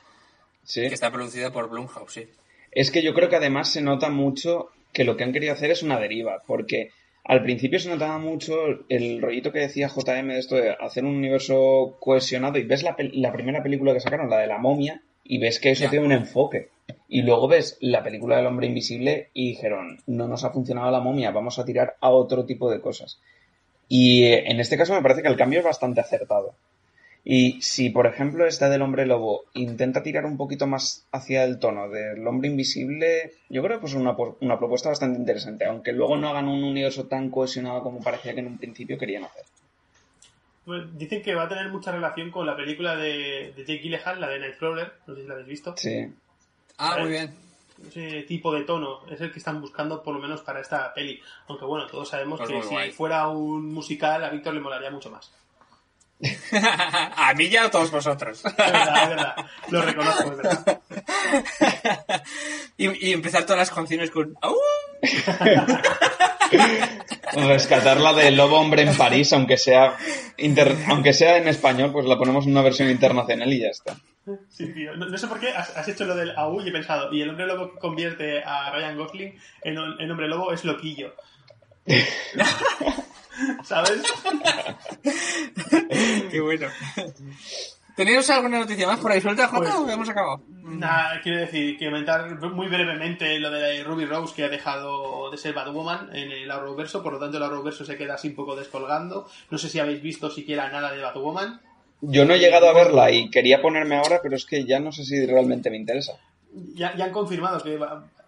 Sí. Que está producida por Blumhouse, sí. Es que yo creo que además se nota mucho que lo que han querido hacer es una deriva, porque al principio se notaba mucho el rollito que decía JM de esto de hacer un universo cohesionado y ves la, la primera película que sacaron, la de la momia, y ves que eso tiene un enfoque. Y luego ves la película del hombre invisible y dijeron, no nos ha funcionado la momia, vamos a tirar a otro tipo de cosas. Y eh, en este caso me parece que el cambio es bastante acertado. Y si, por ejemplo, esta del hombre lobo intenta tirar un poquito más hacia el tono del hombre invisible, yo creo que es una, una propuesta bastante interesante, aunque luego no hagan un universo tan cohesionado como parecía que en un principio querían hacer. Pues dicen que va a tener mucha relación con la película de, de Jake Gyllenhaal, la de Nightcrawler, no sé si la habéis visto. Sí. Ah, muy bien. Ese tipo de tono es el que están buscando por lo menos para esta peli. Aunque bueno, todos sabemos pues que si fuera un musical a Víctor le molaría mucho más. a mí ya a todos vosotros. es verdad, es verdad. Lo reconozco, es verdad. y, empezar todas las canciones con... Rescatar la de Lobo Hombre en París, aunque sea, aunque sea en español, pues la ponemos en una versión internacional y ya está. Sí, tío. No, sé por qué has, hecho lo del AU y he pensado, y el hombre lobo que convierte a Ryan Gosling en, en hombre lobo es loquillo. ¿Sabes? Qué bueno. ¿Tenéis alguna noticia más por ahí suelta, Jota, pues, o hemos acabado? Nada, quiero decir, que comentar muy brevemente lo de Ruby Rose, que ha dejado de ser Batwoman en el Arrowverso, por lo tanto el Arrowverso se queda así un poco descolgando. No sé si habéis visto siquiera nada de Batwoman. Yo no he llegado a verla y quería ponerme ahora, pero es que ya no sé si realmente me interesa. Ya, ya han confirmado que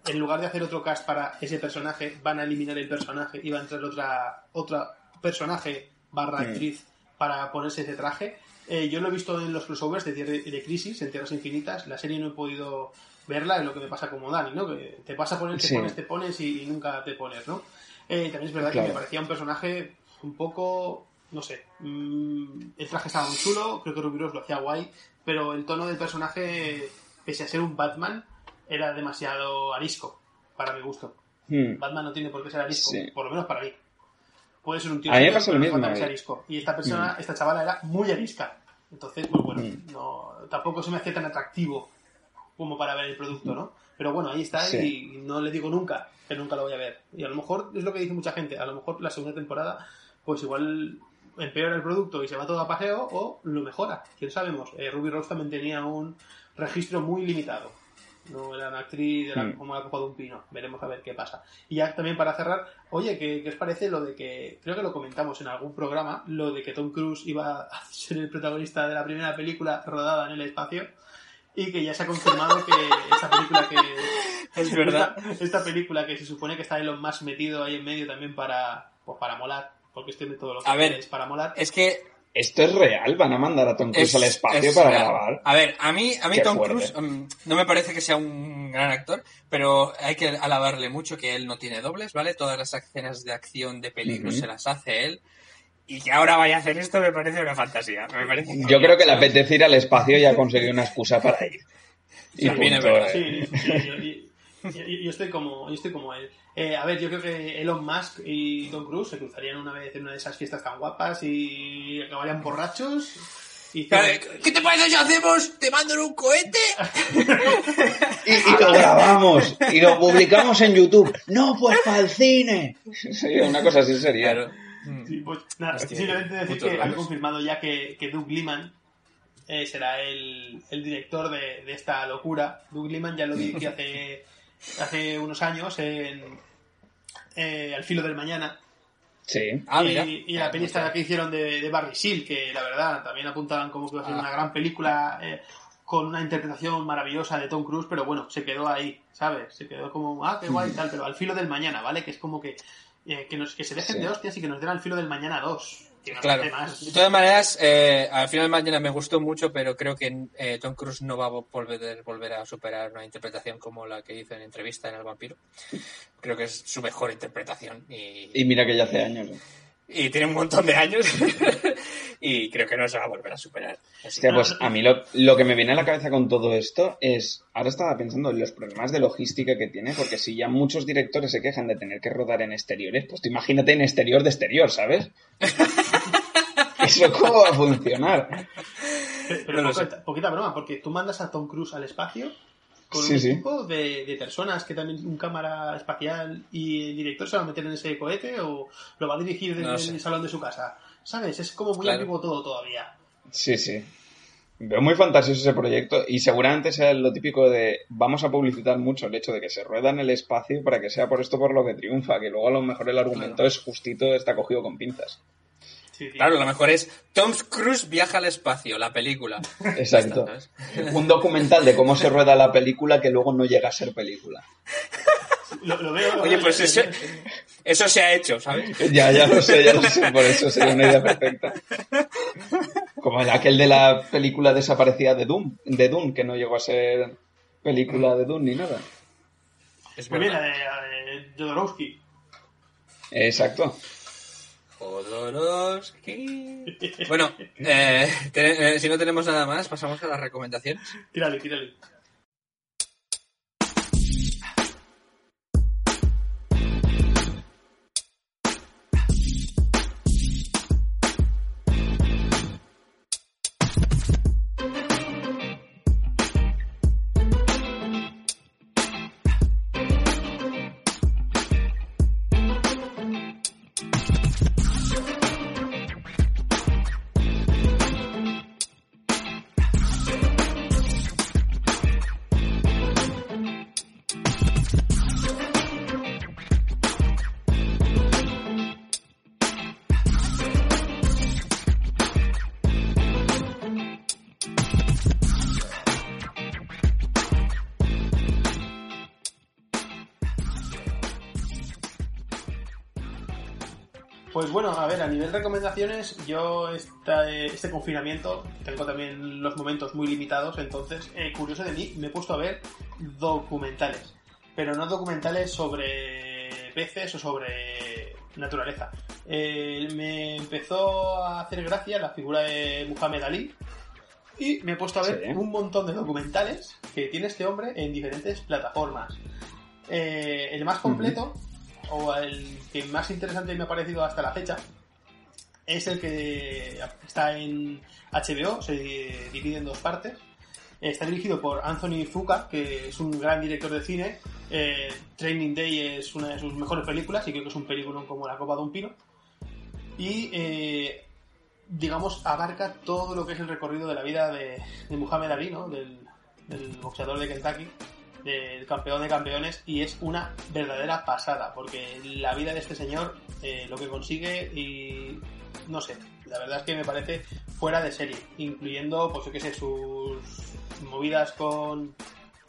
en lugar de hacer otro cast para ese personaje, van a eliminar el personaje y va a entrar otra, otra personaje barra mm. actriz para ponerse ese traje. Eh, yo lo he visto en los crossovers de, de Crisis, en Tierras Infinitas. La serie no he podido verla, es lo que me pasa como Dani, ¿no? Que te pasa poner, te pones, te pones y, nunca te pones, ¿no? Eh, también es verdad que me parecía un personaje un poco, no sé, mm, el traje estaba muy chulo, creo que Rubiros lo hacía guay, pero el tono del personaje, pese a ser un Batman, era demasiado arisco, para mi gusto. Hmm. Batman no tiene por qué ser arisco, por lo menos para mí puede ser un tío a mí me pasa lo mismo arisco. y esta persona mm. esta chavala era muy arisca entonces pues bueno mm. no, tampoco se me hacía tan atractivo como para ver el producto no pero bueno ahí está y no le digo nunca que nunca lo voy a ver y a lo mejor es lo que dice mucha gente a lo mejor la segunda temporada pues igual empeora el producto y se va todo a paseo o lo mejora quién sabemos eh, Ruby Rose también tenía un registro muy limitado no era una actriz de la, hmm. como la copa de un pino. Veremos a ver qué pasa. Y ya también para cerrar, oye, ¿qué, os parece lo de que, creo que lo comentamos en algún programa, lo de que Tom Cruise iba a ser el protagonista de la primera película rodada en el espacio? Y que ya se ha confirmado que esta película que... Es verdad. Esta, película que se supone que está lo más metido ahí en medio también para, pues para molar, porque este método lo que a ver, es para molar. Es que esto es real, van a mandar a Tom Cruise al espacio para grabar. A ver, a mí, a mí Tom Cruise mm, no me parece que sea un gran actor, pero hay que alabarle mucho que él no tiene dobles, ¿vale? Todas las escenas de acción de peligro se las hace él. y que ahora vaya a hacer esto me parece una fantasía. Me parece Yo creo que le apetece ir al espacio y ha conseguido una excusa para ir. Y También es verdad. Sí, sí, yo, yo- yo- yo estoy como, yo estoy como él. Eh, a ver, yo creo que Elon Musk y Tom Cruise se cruzarían una vez en una de esas fiestas tan guapas y acabarían borrachos. Y ¿Qué te parece si hacemos? ¿Te mando en un cohete? Y, y lo grabamos y lo publicamos en YouTube. No, pues para el cine. Sí, una cosa así sería. Claro. Mm. Sí, pues nada, Hostia, simplemente decir que han raros. confirmado ya que, que Doug Liman eh, será el, el director de, de esta locura. Doug Liman ya lo dirigió hace, hace unos años en eh, Al filo del mañana. Sí. Ah, y, mira. y la peli esta que hicieron de, de Barry Seal, que la verdad también apuntaban como que iba a ser Ah. una gran película eh, con una interpretación maravillosa de Tom Cruise, pero bueno, se quedó ahí, ¿sabes? Se quedó como, ah, qué guay y tal, pero al filo del mañana, ¿vale? Que es como que, eh, que, nos, que se dejen Sí. de hostias y que nos den al filo del mañana 2. Claro. De todas maneras, eh, al final de mañana me gustó mucho, pero creo que eh, Tom Cruise no va a volver, volver a superar una interpretación como la que hizo en entrevista en El Vampiro. Creo que es su mejor interpretación y, Y mira que ya hace años. ¿eh? y tiene un montón de años y creo que no se va a volver a superar. Así pues a mí lo, lo que me viene a la cabeza con todo esto es, ahora estaba pensando en los problemas de logística que tiene, porque si ya muchos directores se quejan de tener que rodar en exteriores, pues tú imagínate en exterior de exterior, ¿sabes? ¿Eso cómo va a funcionar? Pero No poquita, poquita broma, porque tú mandas a Tom Cruise al espacio con Sí, un sí. equipo de, de personas que también un cámara espacial y el director se va a meter en ese cohete o lo va a dirigir desde No sé. el salón de su casa. ¿Sabes? Es como muy Claro. ambiguo todo todavía. Sí, sí. Veo muy fantasioso ese proyecto y seguramente sea lo típico de vamos a publicitar mucho el hecho de que se rueda en el espacio para que sea por esto por lo que triunfa, que luego a lo mejor el argumento Claro. es justito, está cogido con pinzas. Sí, sí. Claro, lo mejor es Tom Cruise viaja al espacio, la película. Exacto. Un documental de cómo se rueda la película que luego no llega a ser película. Lo, lo veo. lo Oye, veo, pues eso, eso se ha hecho, ¿sabes? Ya, ya lo sé, ya lo sé, por eso sería una idea perfecta. Como el aquel de la película desaparecida de Doom, de Doom, que no llegó a ser película de Doom ni nada. Es Muy bien, la verdad. de, eh, Jodorowsky. Exacto. Jodorowsky. Bueno, eh, te- eh, si no tenemos nada más, pasamos a las recomendaciones. Tírale, tírale. Bueno, a ver, a nivel de recomendaciones, yo esta, este confinamiento tengo también los momentos muy limitados, entonces, eh, curioso de mí, me he puesto a ver documentales, pero no documentales sobre peces o sobre naturaleza. Eh, me empezó a hacer gracia la figura de Muhammad Ali y me he puesto a ver Sí. un montón de documentales que tiene este hombre en diferentes plataformas. Eh, el más completo, o el que más interesante me ha parecido hasta la fecha, es el que está en HBO, se divide en dos partes. Está dirigido por Anthony Fuqua, que es un gran director de cine. Eh, Training Day es una de sus mejores películas y creo que es un película como la copa de un pino. Y, eh, digamos, abarca todo lo que es el recorrido de la vida de, Muhammad Ali, ¿no? Del boxeador de Kentucky, del campeón de campeones, y es una verdadera pasada, porque la vida de este señor, eh, lo que consigue y no sé, la verdad es que me parece fuera de serie, incluyendo, pues yo qué sé, sus movidas con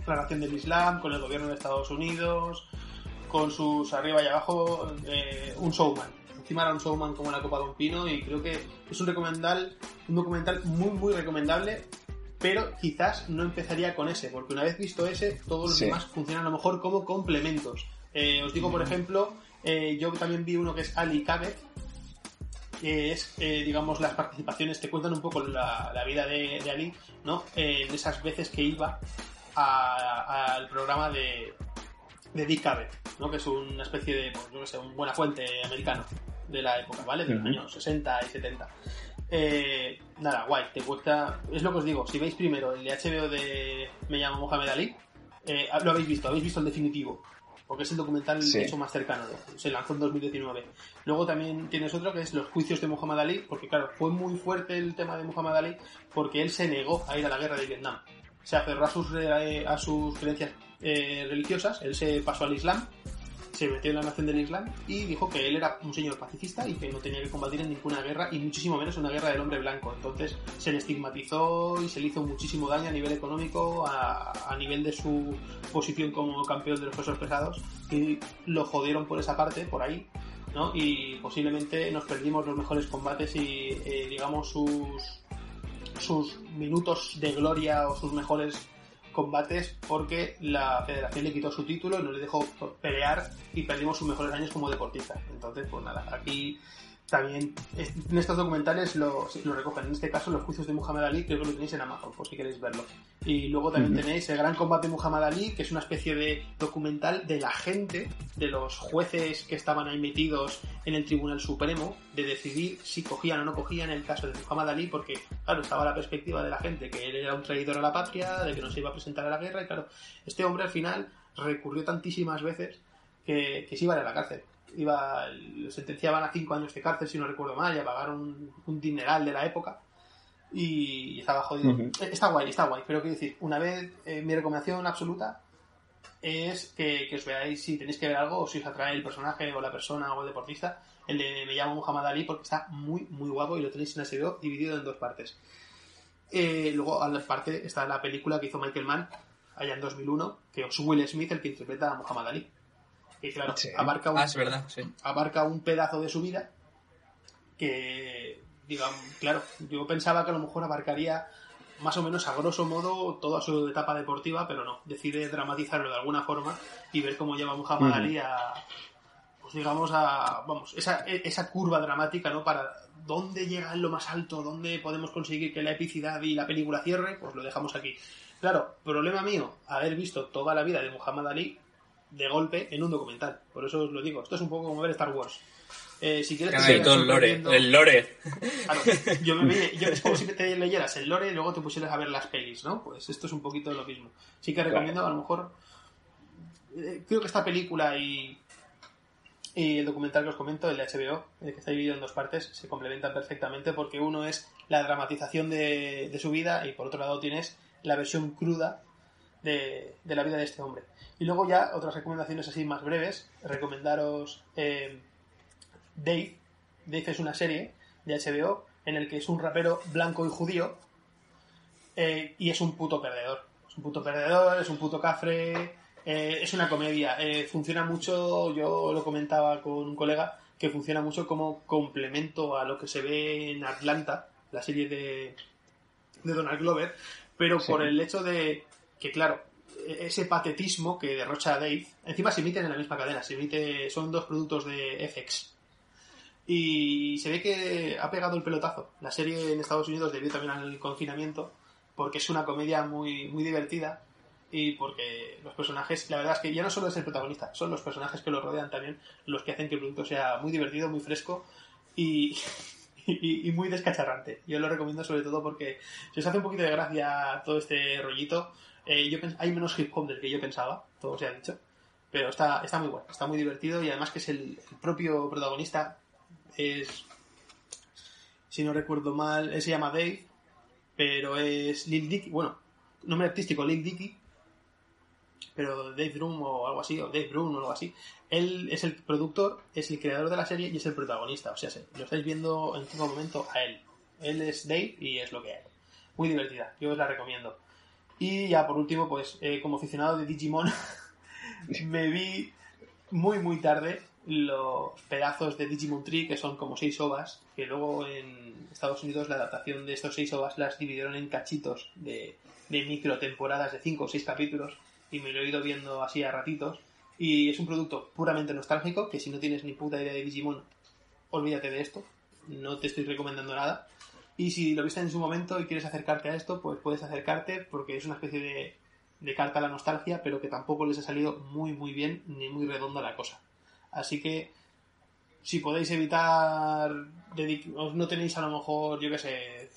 la nación del Islam, con el gobierno de Estados Unidos, con sus arriba y abajo, eh, un showman. Encima era un showman como la Copa de un Pino y creo que es un recomendal, un documental muy muy recomendable, pero quizás no empezaría con ese, porque una vez visto ese, todos los Sí. demás funcionan a lo mejor como complementos. Eh, os digo, por ejemplo, eh, yo también vi uno que es Ali Kabet, que es, eh, digamos, las participaciones, te cuentan un poco la, la vida de, de Ali, ¿no? en esas veces que iba al programa de, de Dick Cavett, ¿no? Que es una especie de, pues, yo qué sé, un buena fuente americano de la época, ¿vale? De los Ujú. años 60 y 70. Eh, nada, guay, te cuesta. Es lo que os digo, si veis primero el de HBO de Me llamo Mohamed Ali, eh, lo habéis visto, habéis visto el definitivo. Porque es el documental Sí. hecho más cercano, se lanzó en 2019. Luego también tienes otro que es los juicios de Muhammad Ali, porque claro, fue muy fuerte el tema de Muhammad Ali, porque él se negó a ir a la guerra de Vietnam. Se aferró a sus, eh, a sus creencias eh, religiosas, él se pasó al Islam, se metió en la nación del Islam y dijo que él era un señor pacifista y que no tenía que combatir en ninguna guerra y muchísimo menos una guerra del hombre blanco. Entonces se le estigmatizó y se le hizo muchísimo daño a nivel económico, a, a nivel de su posición como campeón de los pesos pesados y lo jodieron por esa parte, por ahí. ¿no? Y posiblemente nos perdimos los mejores combates y, eh, digamos, sus, sus minutos de gloria o sus mejores combates porque la federación le quitó su título y no le dejó pelear y perdimos sus mejores años como deportista. Entonces, pues nada, aquí también en estos documentales lo, lo recogen. En este caso, los juicios de Muhammad Ali, creo que lo tenéis en Amazon, por si queréis verlo. Y luego también Ujú. tenéis el Gran Combate de Muhammad Ali, que es una especie de documental de la gente, de los jueces que estaban ahí metidos en el Tribunal Supremo, de decidir si cogían o no cogían el caso de Muhammad Ali, porque, claro, estaba la perspectiva de la gente que él era un traidor a la patria, de que no se iba a presentar a la guerra, y claro, este hombre al final recurrió tantísimas veces que, que se iba a la cárcel. Iba, lo sentenciaban a cinco años de cárcel, si no recuerdo mal, y a pagar un, un dineral de la época. Y estaba jodido. Eh, Está guay, está guay. Pero quiero decir, una vez, eh, mi recomendación absoluta es que, que os veáis si tenéis que ver algo o si os atrae el personaje o la persona o el deportista, el de Me llamo Muhammad Ali, porque está muy, muy guapo y lo tenéis en HBO dividido en dos partes. Eh, luego, aparte, está la película que hizo Michael Mann allá en 2001, que es Will Smith el que interpreta a Muhammad Ali. Que claro, Sí. abarca un, Ah, es verdad, sí. abarca un pedazo de su vida que, digamos, claro, yo pensaba que a lo mejor abarcaría más o menos a grosso modo toda su etapa deportiva, pero no, decide dramatizarlo de alguna forma y ver cómo lleva Muhammad. Ali a, pues digamos, a, vamos, esa, esa curva dramática, ¿no? Para dónde llega en lo más alto, dónde podemos conseguir que la epicidad y la película cierre, pues lo dejamos aquí. Claro, problema mío, haber visto toda la vida de Muhammad Ali de golpe en un documental. Por eso os lo digo, esto es un poco como ver Star Wars. Eh, si quieres te editado el lore, el lore. Claro, yo me yo- es como si te leyeras el lore y luego te pusieras a ver las pelis, ¿no? Pues esto es un poquito lo mismo. Sí que recomiendo, a lo mejor, eh, creo que esta película y, y el documental que os comento, el de HBO, el que está dividido en dos partes, se complementan perfectamente porque uno es la dramatización de, de su vida y por otro lado tienes la versión cruda de, de la vida de este hombre. Y luego ya otras recomendaciones así más breves, recomendaros eh, Dave. Dave es una serie de HBO en el que es un rapero blanco y judío eh, y es un puto perdedor. Es un puto perdedor, es un puto cafre, eh, es una comedia. Funciona mucho, yo lo comentaba con un colega, que funciona mucho como complemento a lo que se ve en Atlanta, la serie de, de Donald Glover, pero Sí. por el hecho de que, claro, e- ese patetismo que derrocha Dave, encima se emiten en la misma cadena, se emite, son dos productos de FX. Y se ve que ha pegado el pelotazo. La serie en Estados Unidos debido también al confinamiento, porque es una comedia muy, muy divertida y porque los personajes, la verdad es que ya no solo es el protagonista, son los personajes que lo rodean también los que hacen que el producto sea muy divertido, muy fresco y, muy descacharrante. Yo lo recomiendo sobre todo porque si os hace un poquito de gracia todo este rollito, eh, yo hay menos hip hop del que yo pensaba, todo se ha dicho, pero está, está muy bueno, está muy divertido y además que es el, propio protagonista, es, si no recuerdo mal, él se llama Dave, pero es Lil Dicky, bueno, nombre artístico Lil Dicky, pero Dave Broom o algo así, o Dave Broom o algo así. Él es el productor, es el creador de la serie y es el protagonista. O sea, se- lo estáis viendo en todo momento a él. Él es Dave y es lo que hay. Muy divertida, yo os la recomiendo. Y ya por último, pues eh, como aficionado de Digimon, me vi muy muy tarde los pedazos de Digimon Tree, que son como seis ovas, que luego en Estados Unidos la adaptación de estos seis ovas las dividieron en cachitos de, de micro temporadas de cinco o seis capítulos, y me lo he ido viendo así a ratitos. Y es un producto puramente nostálgico, que si no tienes ni puta idea de Digimon, olvídate de esto. no te estoy recomendando nada. Y si lo viste en su momento y quieres acercarte a esto, pues puedes acercarte porque es una especie de, carta a la nostalgia, pero que tampoco les ha salido muy muy bien ni muy redonda la cosa. Así que si podéis evitar, no tenéis a lo mejor, yo qué sé,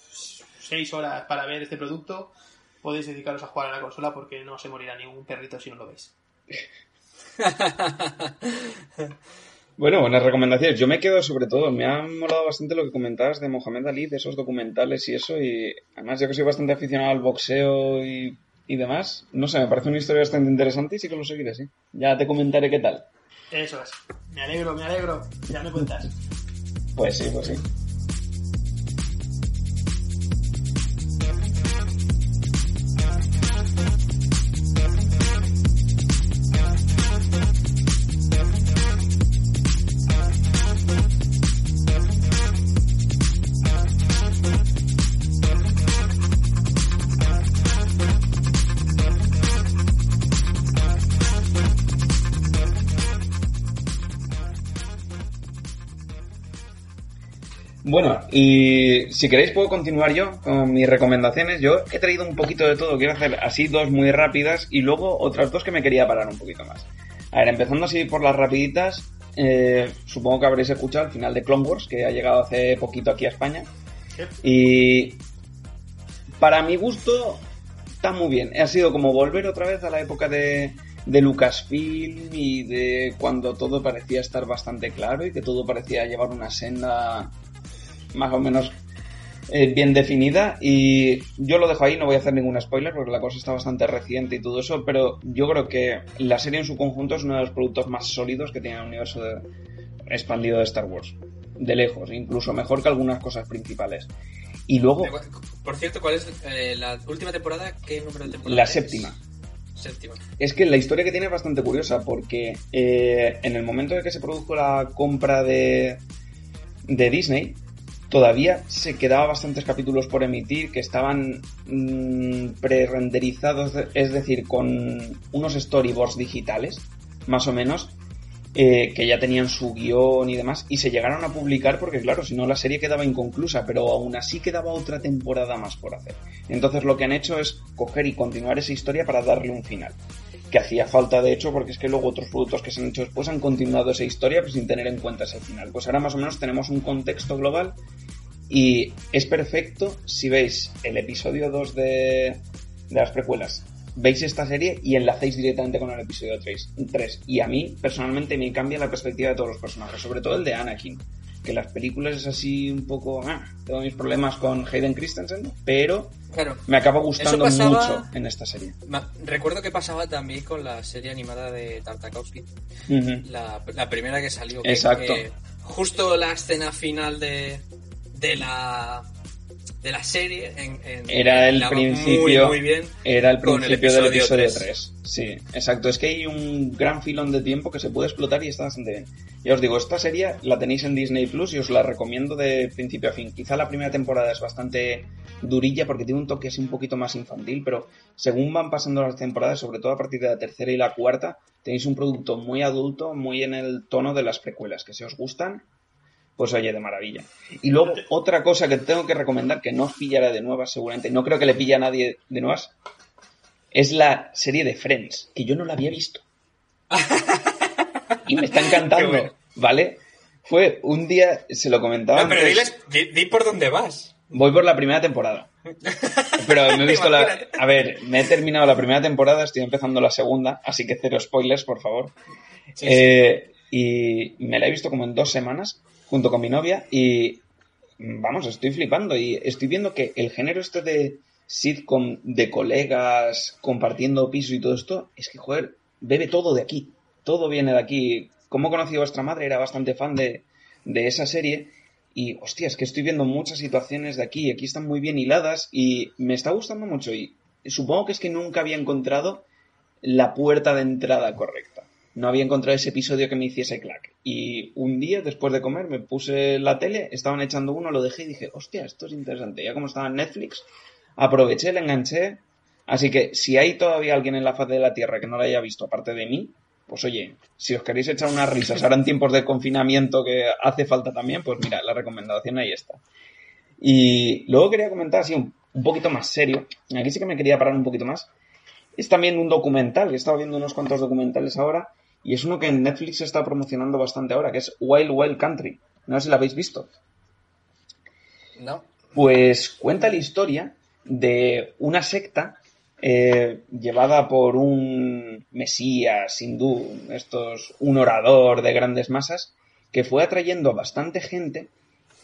seis horas para ver este producto, podéis dedicaros a jugar a la consola porque no se morirá ningún perrito si no lo veis. Bueno, buenas recomendaciones. Yo me quedo sobre todo, me ha molado bastante lo que comentabas de Mohamed Ali, de esos documentales y eso, y además yo que soy bastante aficionado al boxeo y, y demás, no sé, me parece una historia bastante interesante y sí que lo seguiré, sí. Ya te comentaré qué tal. Eso es. Me alegro, me alegro. Ya me cuentas. Pues sí, pues sí. Bueno, y si queréis puedo continuar yo con mis recomendaciones. Yo he traído un poquito de todo, quiero hacer así dos muy rápidas y luego otras dos que me quería parar un poquito más. A ver, empezando así por las rapiditas, eh, supongo que habréis escuchado el final de Clone Wars, que ha llegado hace poquito aquí a España. Y para mi gusto está muy bien. Ha sido como volver otra vez a la época de, de Lucasfilm y de cuando todo parecía estar bastante claro y que todo parecía llevar una senda más o menos eh, bien definida y yo lo dejo ahí, no voy a hacer ningún spoiler porque la cosa está bastante reciente y todo eso, pero yo creo que la serie en su conjunto es uno de los productos más sólidos que tiene el universo expandido de Star Wars. De lejos, incluso mejor que algunas cosas principales. Y luego... Por cierto, ¿cuál es eh, la última temporada? ¿Qué número de temporada? La séptima. Séptima. Es que la historia que tiene es bastante curiosa porque eh, en el momento de que se produjo la compra de, de Disney, todavía se quedaba bastantes capítulos por emitir que estaban mm, pre-renderizados, es decir, con unos storyboards digitales, más o menos, eh, que ya tenían su guion y demás, y se llegaron a publicar porque, claro, si no la serie quedaba inconclusa, pero aún así quedaba otra temporada más por hacer. Entonces lo que han hecho es coger y continuar esa historia para darle un final que hacía falta de hecho porque es que luego otros productos que se han hecho después han continuado esa historia pues, sin tener en cuenta ese final. Pues ahora más o menos tenemos un contexto global y es perfecto si veis el episodio 2 de, de las precuelas, veis esta serie y enlacéis directamente con el episodio 3, 3. Y a mí personalmente me cambia la perspectiva de todos los personajes, sobre todo el de Anakin que las películas es así un poco... Ah, tengo mis problemas con Hayden Christensen, pero claro, me acaba gustando mucho en esta serie. Recuerdo que pasaba también con la serie animada de Tartakovsky, la, primera que salió. Exacto. justo la escena final de, de la de la serie en, era el principio muy, bien era el principio del episodio 3. sí exacto. Es que hay un gran filón de tiempo que se puede explotar y está bastante bien. Ya os digo esta serie la tenéis en Disney Plus y os la recomiendo de principio a fin. Quizá la primera temporada es bastante durilla porque tiene un toque así un poquito más infantil pero según van pasando las temporadas sobre todo a partir de la tercera y la cuarta tenéis un producto muy adulto muy en el tono de las precuelas que si os gustan pues oye, de maravilla. Y luego, otra cosa que tengo que recomendar, que no os pillará de nuevas seguramente, no creo que le pille a nadie de nuevas, es la serie de Friends, que yo no la había visto. y me está encantando, ¿vale? Fue un día, se lo comentaba. No, pero diles, di, por dónde vas. Voy por la primera temporada. Pero me he visto la. A ver, me he terminado la primera temporada, estoy empezando la segunda, así que cero spoilers, por favor. Eh, y me la he visto como en dos semanas junto con mi novia y vamos, estoy flipando y estoy viendo que el género este de sitcom de colegas compartiendo piso y todo esto, es que, joder, bebe todo de aquí, todo viene de aquí. Como conocí a vuestra madre, era bastante fan de, de esa serie y, hostia, es que estoy viendo muchas situaciones de aquí, aquí están muy bien hiladas y me está gustando mucho y supongo que es que nunca había encontrado la puerta de entrada correcta no había encontrado ese episodio que me hiciese clack. Y un día, después de comer, me puse la tele, estaban echando uno, lo dejé y dije, hostia, esto es interesante. Ya como estaba en Netflix, aproveché, le enganché. Así que si hay todavía alguien en la faz de la Tierra que no lo haya visto, aparte de mí, pues oye, si os queréis echar unas risas ahora en tiempos de confinamiento que hace falta también, pues mira, la recomendación ahí está. Y luego quería comentar así un, un poquito más serio, aquí sí que me quería parar un poquito más, es también un documental, he estado viendo unos cuantos documentales ahora, y es uno que en Netflix se está promocionando bastante ahora, que es Wild Wild Country. No sé si lo habéis visto. No. Pues cuenta la historia de una secta eh, llevada por un mesías hindú, estos, un orador de grandes masas, que fue atrayendo a bastante gente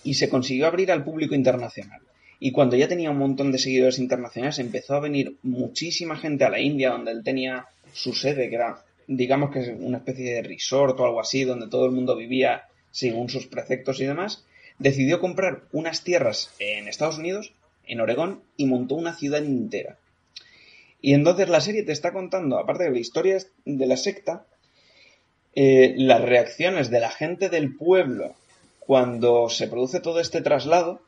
y se consiguió abrir al público internacional. Y cuando ya tenía un montón de seguidores internacionales, empezó a venir muchísima gente a la India, donde él tenía su sede, que era, digamos que una especie de resort o algo así, donde todo el mundo vivía según sus preceptos y demás. Decidió comprar unas tierras en Estados Unidos, en Oregón, y montó una ciudad entera. Y entonces la serie te está contando, aparte de la historia de la secta, eh, las reacciones de la gente del pueblo cuando se produce todo este traslado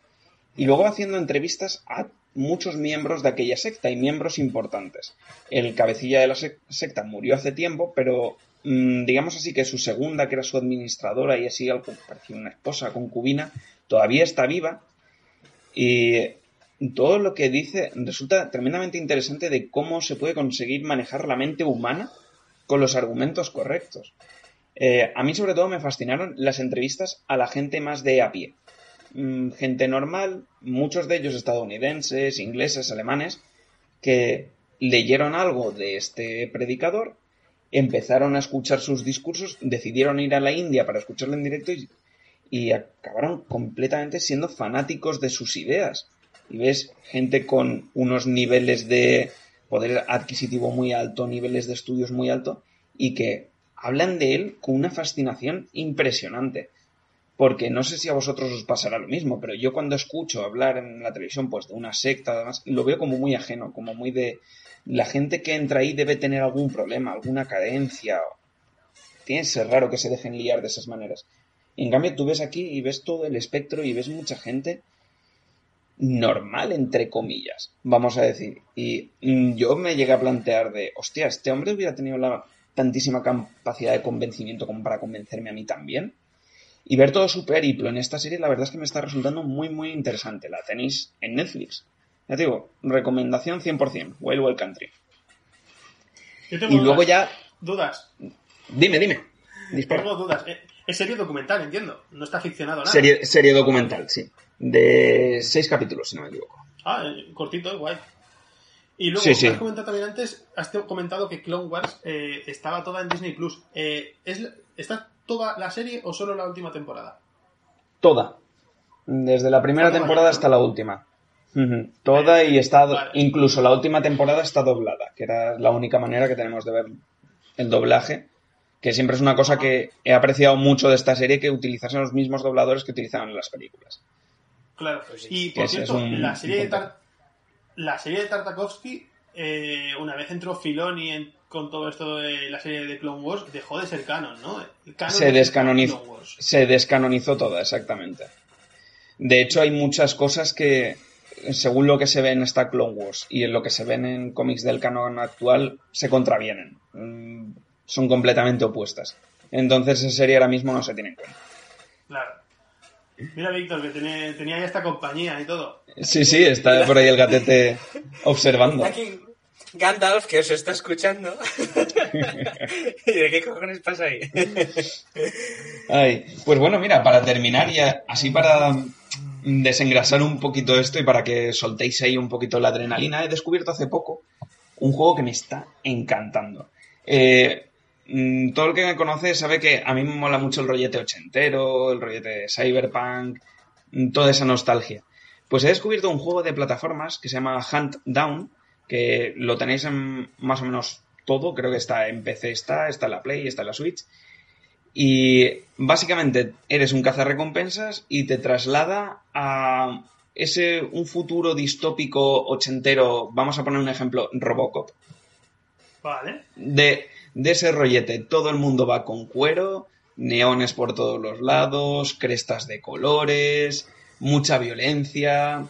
y luego haciendo entrevistas a muchos miembros de aquella secta y miembros importantes. El cabecilla de la secta murió hace tiempo, pero mm, digamos así que su segunda, que era su administradora y así algo parecía una esposa concubina, todavía está viva y todo lo que dice resulta tremendamente interesante de cómo se puede conseguir manejar la mente humana con los argumentos correctos. Eh, a mí sobre todo me fascinaron las entrevistas a la gente más de a pie. Mm, gente normal, muchos de ellos estadounidenses, ingleses, alemanes, que leyeron algo de este predicador, empezaron a escuchar sus discursos, decidieron ir a la India para escucharlo en directo y, y acabaron completamente siendo fanáticos de sus ideas. Y ves gente con unos niveles de poder adquisitivo muy alto, niveles de estudios muy alto, y que hablan de él con una fascinación impresionante. Porque no sé si a vosotros os pasará lo mismo, pero yo cuando escucho hablar en la televisión pues de una secta, además, lo veo como muy ajeno, como muy de la gente que entra ahí debe tener algún problema, alguna carencia. Tiene que ser raro que se dejen liar de esas maneras. en cambio, tú ves aquí y ves todo el espectro y ves mucha gente normal, entre comillas, vamos a decir. Y mm, yo me llegué a plantear de, hostia, este hombre hubiera tenido la tantísima capacidad de convencimiento como para convencerme a mí también. Y ver todo su periplo en esta serie, la verdad es que me está resultando muy, muy interesante. La tenéis en Netflix. Ya te digo, recomendación 100%, Wild Wild Country. Yo tengo Y luego ya... Dudas. Dime, dime. Dispara. Tengo dudas. Eh, Es serie documental, entiendo. No está ficcionado nada. Serie, serie documental, sí. De seis capítulos, si no me equivoco. Ah, eh, cortito, guay. Y luego, Sí, sí. has comentado también antes, has comentado que Clone Wars eh, estaba toda en Disney Plus. Eh, ¿es, la- ¿Está toda la serie o solo la última temporada? Toda. Desde la primera temporada hasta la última. Toda y está... Vale. Incluso la última temporada está doblada, que era la única manera que tenemos de ver el doblaje. Que siempre es una cosa que he apreciado mucho de esta serie, que utilizasen los mismos dobladores que utilizaban en las películas. Claro. Pues sí. y por cierto, es un- la serie de la serie de Tartakovsky, eh, una vez entró Filoni en- con todo esto de la serie de Clone Wars, dejó de ser canon, ¿no? Canon se es descanonizó, Clone Wars. se descanonizó toda, exactamente. De hecho, hay muchas cosas que, según lo que se ve en esta Clone Wars y en lo que se ven en cómics del canon actual, se contravienen. Mm, Son completamente opuestas. Entonces, esa serie ahora mismo no se tiene en cuenta. Claro. Mira, Víctor, que tenía ya esta compañía y todo. Sí, sí, está por ahí el gatete observando. Aquí Gandalf, que os está escuchando. ¿Y de qué cojones pasa ahí? Ay, pues bueno, mira, para terminar y así para desengrasar un poquito esto y para que soltéis ahí un poquito la adrenalina, he descubierto hace poco un juego que me está encantando. Eh, todo el que me conoce sabe que a mí me mola mucho el rollete ochentero, el rollete cyberpunk, mm, toda esa nostalgia. Pues he descubierto un juego de plataformas que se llama Hunt Down, que lo tenéis en más o menos todo, creo que está en PC, está, está en la Play, está en la Switch. Y básicamente eres un cazarrecompensas y te traslada a ese un futuro distópico ochentero, vamos a poner un ejemplo, Robocop. Vale. De, de ese rollete, todo el mundo va con cuero, neones por todos los lados, crestas de colores, mucha violencia.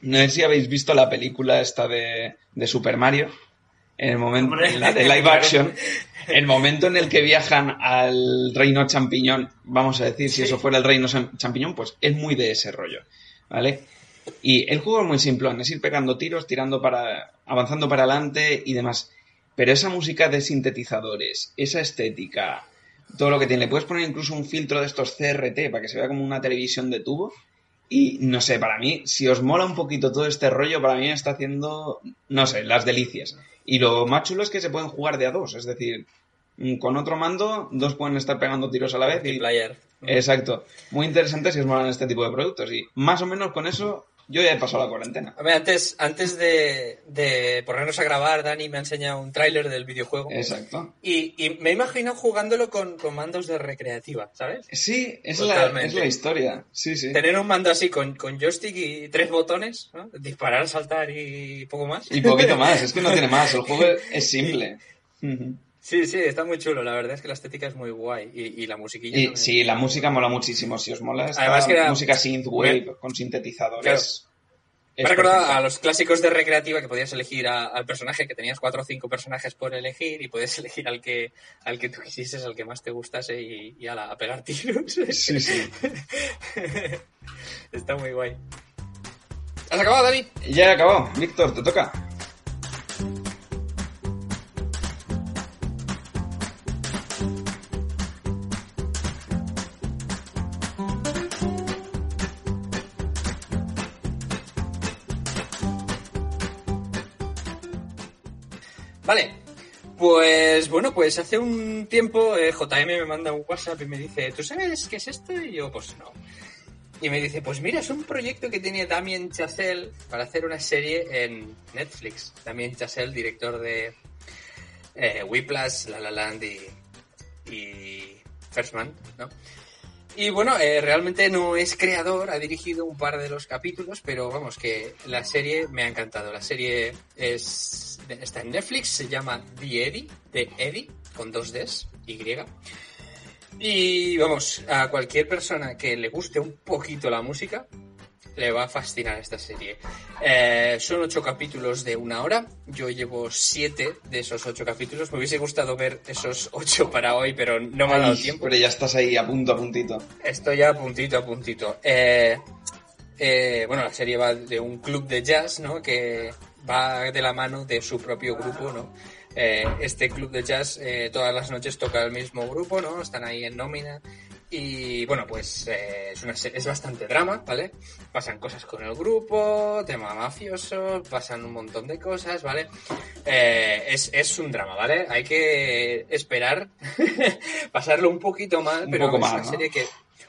No sé si habéis visto la película esta de, de Super Mario, En el momento, en la de live action, el momento en el que viajan al reino champiñón, vamos a decir, si eso fuera el reino Cham- champiñón, pues es muy de ese rollo, ¿vale? Y el juego es muy simplón, es ir pegando tiros, tirando para, avanzando para adelante y demás. Pero esa música de sintetizadores, esa estética, todo lo que tiene, le puedes poner incluso un filtro de estos CRT para que se vea como una televisión de tubo. Y no sé, para mí, si os mola un poquito todo este rollo, para mí está haciendo, no sé, las delicias. Y lo más chulo es que se pueden jugar de a dos, es decir, con otro mando, dos pueden estar pegando tiros a la vez. Y, Multiplayer. exacto. Muy interesante si os molan este tipo de productos. Y más o menos con eso, yo ya he pasado la cuarentena. A ver, antes, antes de, de ponernos a grabar, Dani me ha enseñado un tráiler del videojuego. Exacto. Y, y me imagino jugándolo con, con mandos de recreativa, ¿sabes? Sí, es la, es la historia. Sí, sí. Tener un mando así con, con joystick y tres botones, ¿no? disparar, saltar y poco más. Y poquito más, es que no tiene más. El juego es simple. Sí, sí, está muy chulo. La verdad es que la estética es muy guay. Y, y la musiquilla. Y también. sí, la música mola muchísimo. Si os mola esta Además que era- música synthwave con sintetizadores. Me es ha recordado a los clásicos de recreativa que podías elegir a- al personaje, que tenías cuatro o cinco personajes por elegir y podías elegir al que al que tú quisieses, al que más te gustase y, y ala, a pegar tiros. Sí, sí. Está muy guay. ¿Has acabado, Dani? Ya he acabado. Víctor, te toca. Vale. Pues bueno, pues hace un tiempo eh, JM me manda un WhatsApp y me dice, ¿tú sabes qué es esto? Y yo, pues no. Y me dice, pues mira, es un proyecto que tiene Damien Chazelle para hacer una serie en Netflix. Damien Chazelle, director de eh, Whiplash, La La Land y, y First Man, ¿no? Y bueno, eh, realmente no es creador, ha dirigido un par de los capítulos, pero vamos, que la serie me ha encantado. La serie es está en Netflix, se llama The Eddie, de Eddie, con dos Ds, Y. Y vamos, a cualquier persona que le guste un poquito la música, le va a fascinar esta serie. Eh, son ocho capítulos de una hora. Yo llevo siete de esos ocho capítulos. Me hubiese gustado ver esos ocho para hoy, pero no me ha dado tiempo. Pero ya estás ahí a punto, a puntito. Estoy a puntito a puntito. Eh, eh, bueno, la serie va de un club de jazz, ¿no? Que va de la mano de su propio grupo, ¿no? Eh, este club de jazz eh, todas las noches toca el mismo grupo, ¿no? Están ahí en nómina. Y bueno, pues eh, es, una, es bastante drama, ¿vale? Pasan cosas con el grupo, tema mafioso, pasan un montón de cosas, ¿vale? Eh, es, es un drama, ¿vale? Hay que esperar, pasarlo un poquito mal, Un pero poco es mal, una ¿no? serie que...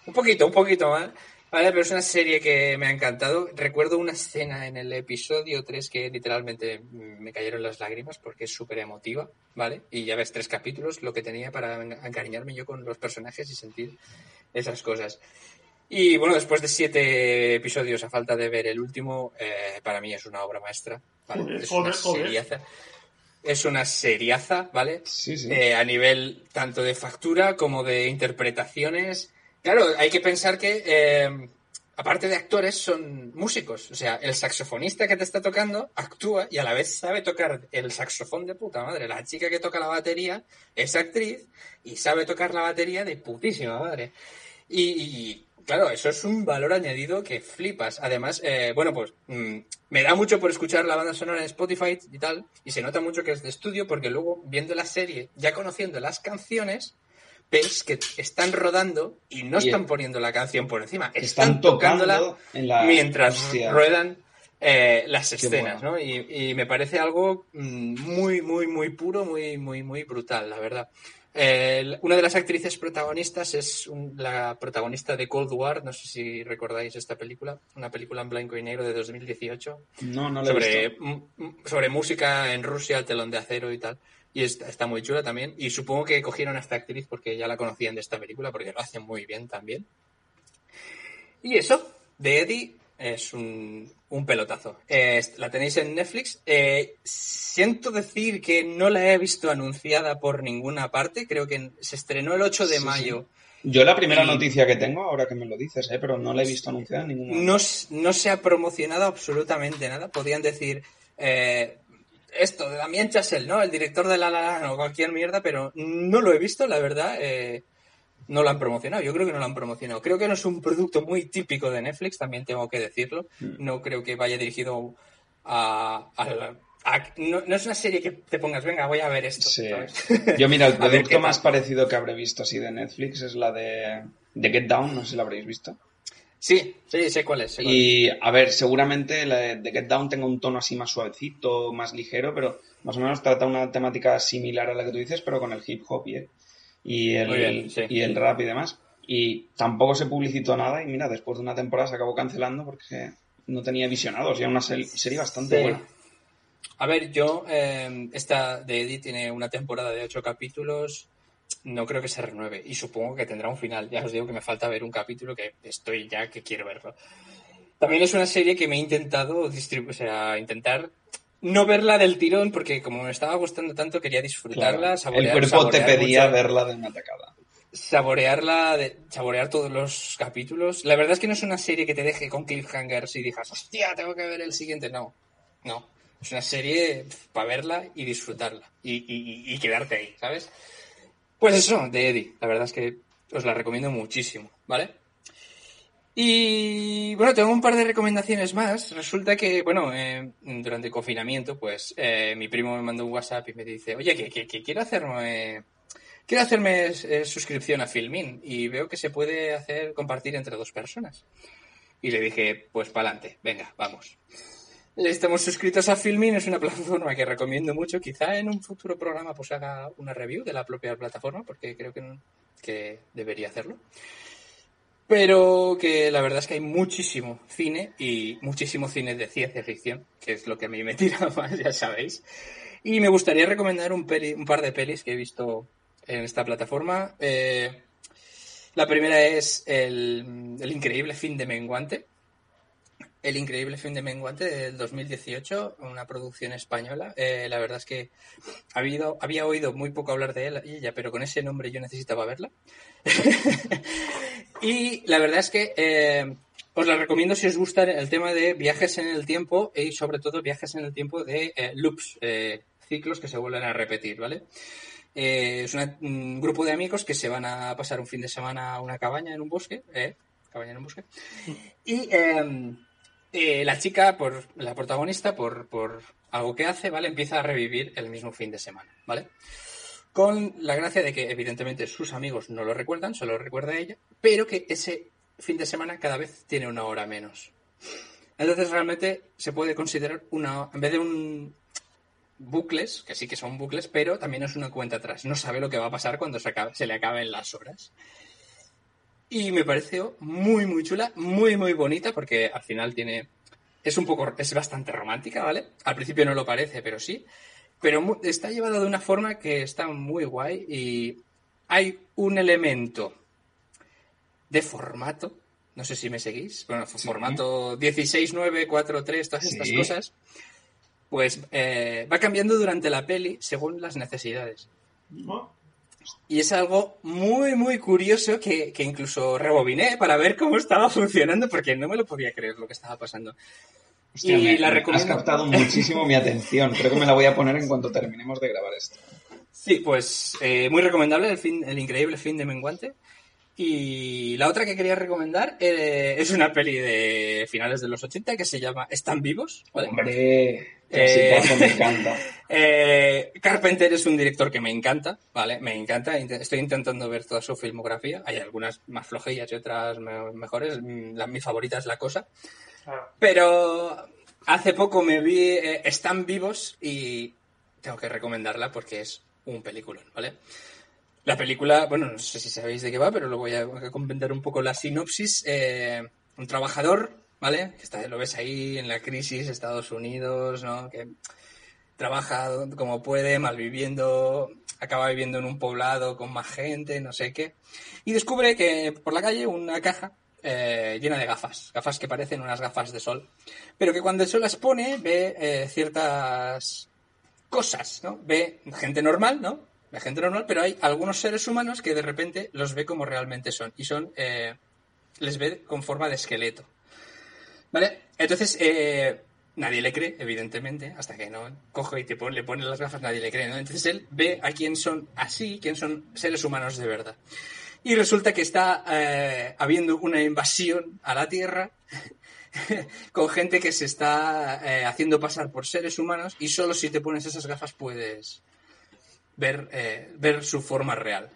Un poquito, un poquito mal, ¿vale? Pero es una serie que me ha encantado. Recuerdo una escena en el episodio 3 que literalmente me cayeron las lágrimas porque es súper emotiva, ¿vale? Y ya ves, tres capítulos, lo que tenía para en- encariñarme yo con los personajes y sentir esas cosas. Y bueno, después de siete episodios, a falta de ver el último, eh, para mí es una obra maestra, ¿vale? Joder, es una joder, joder. seriaza. Es una seriaza, ¿vale? Sí, sí. Eh, a nivel tanto de factura como de interpretaciones. Claro, hay que pensar que, eh, aparte de actores, son músicos. O sea, el saxofonista que te está tocando actúa y a la vez sabe tocar el saxofón de puta madre. La chica que toca la batería es actriz y sabe tocar la batería de putísima madre. Y, claro, eso es un valor añadido que flipas. Además, eh, bueno, pues mm, me da mucho por escuchar la banda sonora en Spotify y tal, y se nota mucho que es de estudio porque luego, viendo la serie, ya conociendo las canciones, ves que están rodando y no están poniendo la canción por encima, están, Están tocándola tocando en la... mientras Hostia. ruedan eh, las escenas, bueno. ¿no? Y, y me parece algo mm, muy, muy, muy puro, muy, muy, muy brutal, la verdad. Eh, una de las actrices protagonistas es un- la protagonista de Cold War, no sé si recordáis esta película, una película en blanco y negro de 2018 No, no lo he sobre, visto. sobre música en Rusia, el telón de acero y tal. Y está, está muy chula también. Y supongo que cogieron a esta actriz porque ya la conocían de esta película, porque lo hace muy bien también. Y eso, de Eddie, es un, un pelotazo. Eh, la tenéis en Netflix. Eh, siento decir que no la he visto anunciada por ninguna parte. Creo que se estrenó el 8 de Sí, mayo. Yo la primera Y- noticia que tengo, ahora que me lo dices, ¿eh? pero no la he visto anunciada en ningún momento. No, no se ha promocionado absolutamente nada. Podían decir, eh, esto de Damien Chazelle, ¿no? El director de La La Land o cualquier mierda, pero no lo he visto, la verdad. Eh, no lo han promocionado, yo creo que no lo han promocionado. Creo que no es un producto muy típico de Netflix, también tengo que decirlo. Mm. No creo que vaya dirigido a... a la- a- no, no es una serie que te pongas, venga, voy a ver esto. Sí. ¿sabes? Yo, mira, el producto más parecido que habré visto así de Netflix es la de, de Get Down, no sé si la habréis visto. Sí, sí, sé cuál es. sé cuál es. Y, a ver, seguramente la de Get Down tenga un tono así más suavecito, más ligero, pero más o menos trata una temática similar a la que tú dices, pero con el hip hop y el, y el, sí. y el rap y demás. Y tampoco se publicitó nada y mira, después de una temporada se acabó cancelando porque no tenía visionados. Y era una serie bastante Sí. buena. A ver, yo, eh, esta de Eddie tiene una temporada de ocho capítulos. No creo que se renueve y supongo que tendrá un final. Ya os digo que me falta ver un capítulo que estoy ya que quiero verlo. También es una serie que me he intentado distribuir, o sea, intentar no verla del tirón porque como me estaba gustando tanto quería disfrutarla, Claro. saborear, el cuerpo te pedía mucho, verla de una tacada. saborearla, de- saborear todos los capítulos. La verdad es que no es una serie que te deje con cliffhangers y digas, hostia, tengo que ver el siguiente. No, no. Es una serie para verla y disfrutarla y, y- y quedarte ahí, ¿sabes? Pues eso, de Eddie. La verdad es que os la recomiendo muchísimo, ¿vale? Y bueno, tengo un par de recomendaciones más. Resulta que, bueno, eh, durante el confinamiento, pues eh, mi primo me mandó un WhatsApp y me dice, oye, que, quiero hacerme quiero hacerme eh, suscripción a Filmin y veo que se puede hacer compartir entre dos personas. Y le dije, pues para adelante, venga, vamos. Estamos suscritos a Filmin, es una plataforma que recomiendo mucho. Quizá en un futuro programa pues haga una review de la propia plataforma, porque creo que, que debería hacerlo. Pero que la verdad es que hay muchísimo cine y muchísimo cine de ciencia ficción, que es lo que a mí me tira más, ya sabéis. Y me gustaría recomendar un, par de pelis que he visto en esta plataforma. Eh, la primera es el increíble fin de Menguante. El increíble fin de Menguante del 2018, una producción española. Eh, la verdad es que ha habido, había oído muy poco hablar de él- ella, pero con ese nombre yo necesitaba verla. y la verdad es que eh, os la recomiendo si os gusta el tema de viajes en el tiempo y sobre todo viajes en el tiempo de eh, loops, eh, ciclos que se vuelven a repetir, ¿vale? Eh, es una- un grupo de amigos que se van a pasar un fin de semana a una cabaña en un bosque, ¿eh? Cabaña en un bosque. Y eh, eh, la chica, por la protagonista, por, por algo que hace, ¿vale? Empieza a revivir el mismo fin de semana, ¿vale? Con la gracia de que, evidentemente, sus amigos no lo recuerdan, solo lo recuerda ella, pero que ese fin de semana cada vez tiene una hora menos. Entonces, realmente se puede considerar una. En vez de un. bucles, que sí que son bucles, pero también es una cuenta atrás. No sabe lo que va a pasar cuando se, acabe- se le acaben las horas. Y me pareció muy, muy chula, muy, muy bonita, porque al final tiene. Es un poco. Es bastante romántica, ¿vale? Al principio no lo parece, pero sí. Pero está llevada de una forma que está muy guay y hay un elemento de formato. No sé si me seguís. Bueno, Sí. formato 16, 9, 4, 3, todas estas Sí. cosas. Pues eh, va cambiando durante la peli según las necesidades. ¿No? Y es algo muy, muy curioso que, que incluso rebobiné para ver cómo estaba funcionando porque no me lo podía creer lo que estaba pasando. Hostia, Y me- la recomiendo. Has captado muchísimo mi atención. Creo que me la voy a poner en cuanto terminemos de grabar esto. Sí, pues eh, muy recomendable el, fin, el increíble fin de Menguante. Y la otra que quería recomendar eh, es una peli de finales de los 80 que se llama Están vivos. ¿vale? Hombre, clasicazo, me encanta. Eh, Carpenter es un director que me encanta, ¿vale? Me encanta. Estoy intentando ver toda su filmografía. Hay algunas más flojillas y otras me- mejores. Mm, La, mi favorita es La Cosa. Claro. Pero hace poco me vi eh, Están vivos y tengo que recomendarla porque es un peliculón, ¿vale? La película, bueno, no sé si sabéis de qué va, pero lo voy a comentar un poco la sinopsis. Eh, un trabajador, ¿vale? Que está, lo ves ahí en la crisis, Estados Unidos, ¿no? Que trabaja como puede, malviviendo, acaba viviendo en un poblado con más gente, no sé qué. Y descubre que por la calle una caja eh, llena de gafas, gafas que parecen unas gafas de sol, pero que cuando el sol las pone ve eh, ciertas cosas, ¿no? Ve gente normal, ¿no? Ve gente normal, pero hay algunos seres humanos que de repente los ve como realmente son y son, eh, les ve con forma de esqueleto. ¿Vale? Entonces, eh, nadie le cree, evidentemente, hasta que no coge y te pone, le pone las gafas, nadie le cree. Entonces él ve a quién son así, quién son seres humanos de verdad. Y resulta que está eh, habiendo una invasión a la Tierra con gente que se está haciendo pasar por seres humanos y solo si te pones esas gafas puedes ver, eh, ver su forma real.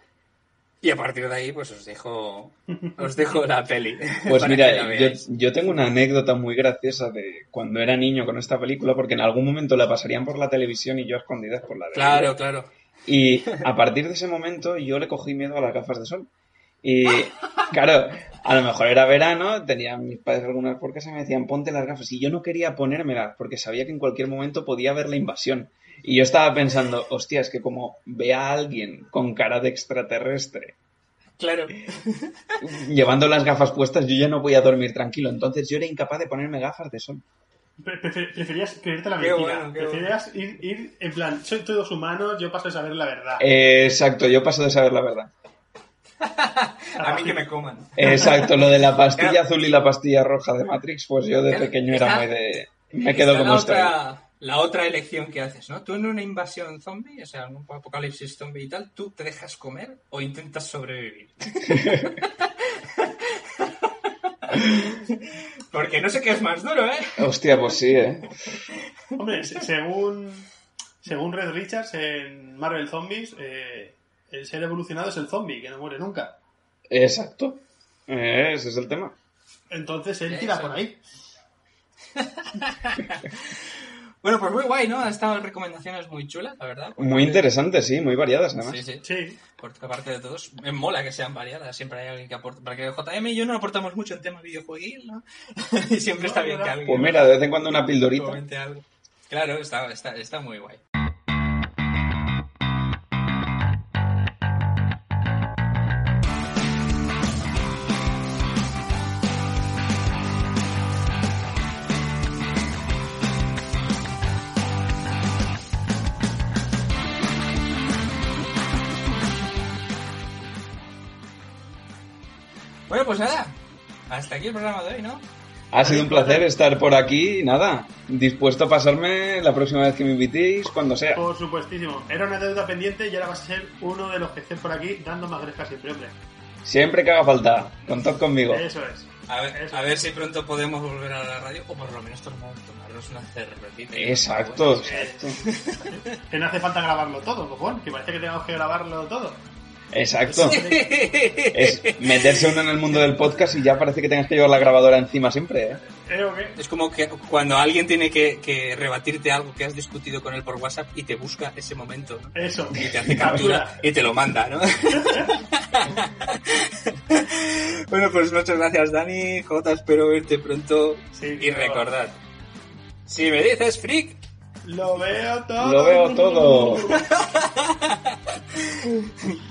Y a partir de ahí, pues os dejo, os dejo la peli. Pues mira, yo, tengo una anécdota muy graciosa de cuando era niño con esta película, porque en algún momento la pasarían por la televisión y yo escondidas por la Claro, claro. Y a partir de ese momento yo le cogí miedo a las gafas de sol. Y claro, a lo mejor era verano, tenían mis padres algunas por casa y me decían ponte las gafas. Y yo no quería ponérmelas porque sabía que en cualquier momento podía haber la invasión. Y yo estaba pensando, hostia, es que como vea a alguien con cara de extraterrestre Claro. llevando las gafas puestas, yo ya no voy a dormir tranquilo. Entonces yo era incapaz de ponerme gafas de sol. Pre- prefer- preferías creerte la Qué mentira. bueno, qué preferías ir, ir en plan, soy todos humanos, yo paso a saber la verdad. Eh, exacto, yo paso de saber la verdad. A mí que me coman. Exacto, lo de la pastilla azul y la pastilla roja de Matrix, pues yo de pequeño era muy de... Me quedo como estoy. La otra elección que haces, ¿no? Tú en una invasión zombie, o sea, en un apocalipsis zombie y tal, ¿tú te dejas comer o intentas sobrevivir? Porque no sé qué es más duro, ¿eh? Hostia, pues sí, ¿eh? Hombre, se- según, según Red Richards en Marvel Zombies, eh, el ser evolucionado es el zombie, que no muere nunca. Exacto. Eh, ese es el tema. Entonces él Eso. tira por ahí. Bueno, pues muy guay, ¿no? Han estado recomendaciones muy chulas, la verdad. Muy parte- interesante, sí, muy variadas además. Sí, sí. Sí. Por parte de todos. Me mola que sean variadas. Siempre hay alguien que aporta. Para que JM y yo no aportamos mucho en tema videojueguil, ¿no? y siempre está bien no, que alguien Pues mira, de vez en cuando una pildorita. algo. Claro, está, está, está muy guay. Pues nada. Hasta aquí el programa de hoy, ¿no? Ha sido un placer estar por aquí y nada, dispuesto a pasarme la próxima vez que me invitéis, cuando sea. Por supuestísimo. Era una deuda pendiente y ahora vas a ser uno de los que estén por aquí dando más grejas siempre, hombre. Siempre que haga falta, contad conmigo. Eso es. A ver, Eso. a ver si pronto podemos volver a la radio o por lo menos tomar, tomarnos una cervecita. Exacto, Bueno, exacto. Que no hace falta grabarlo todo, cojón. Que parece que tenemos que grabarlo todo. Exacto. Es meterse uno en el mundo del podcast y ya parece que tengas que llevar la grabadora encima siempre, ¿eh? ¿Eh? Es como que cuando alguien tiene que, que rebatirte algo que has discutido con él por WhatsApp y te busca ese momento. Eso. y te hace captura y te lo manda, ¿no? bueno, pues muchas gracias Dani, Jota, espero verte pronto Sí, y recordad, si me dices freak, Lo veo todo. Lo veo todo.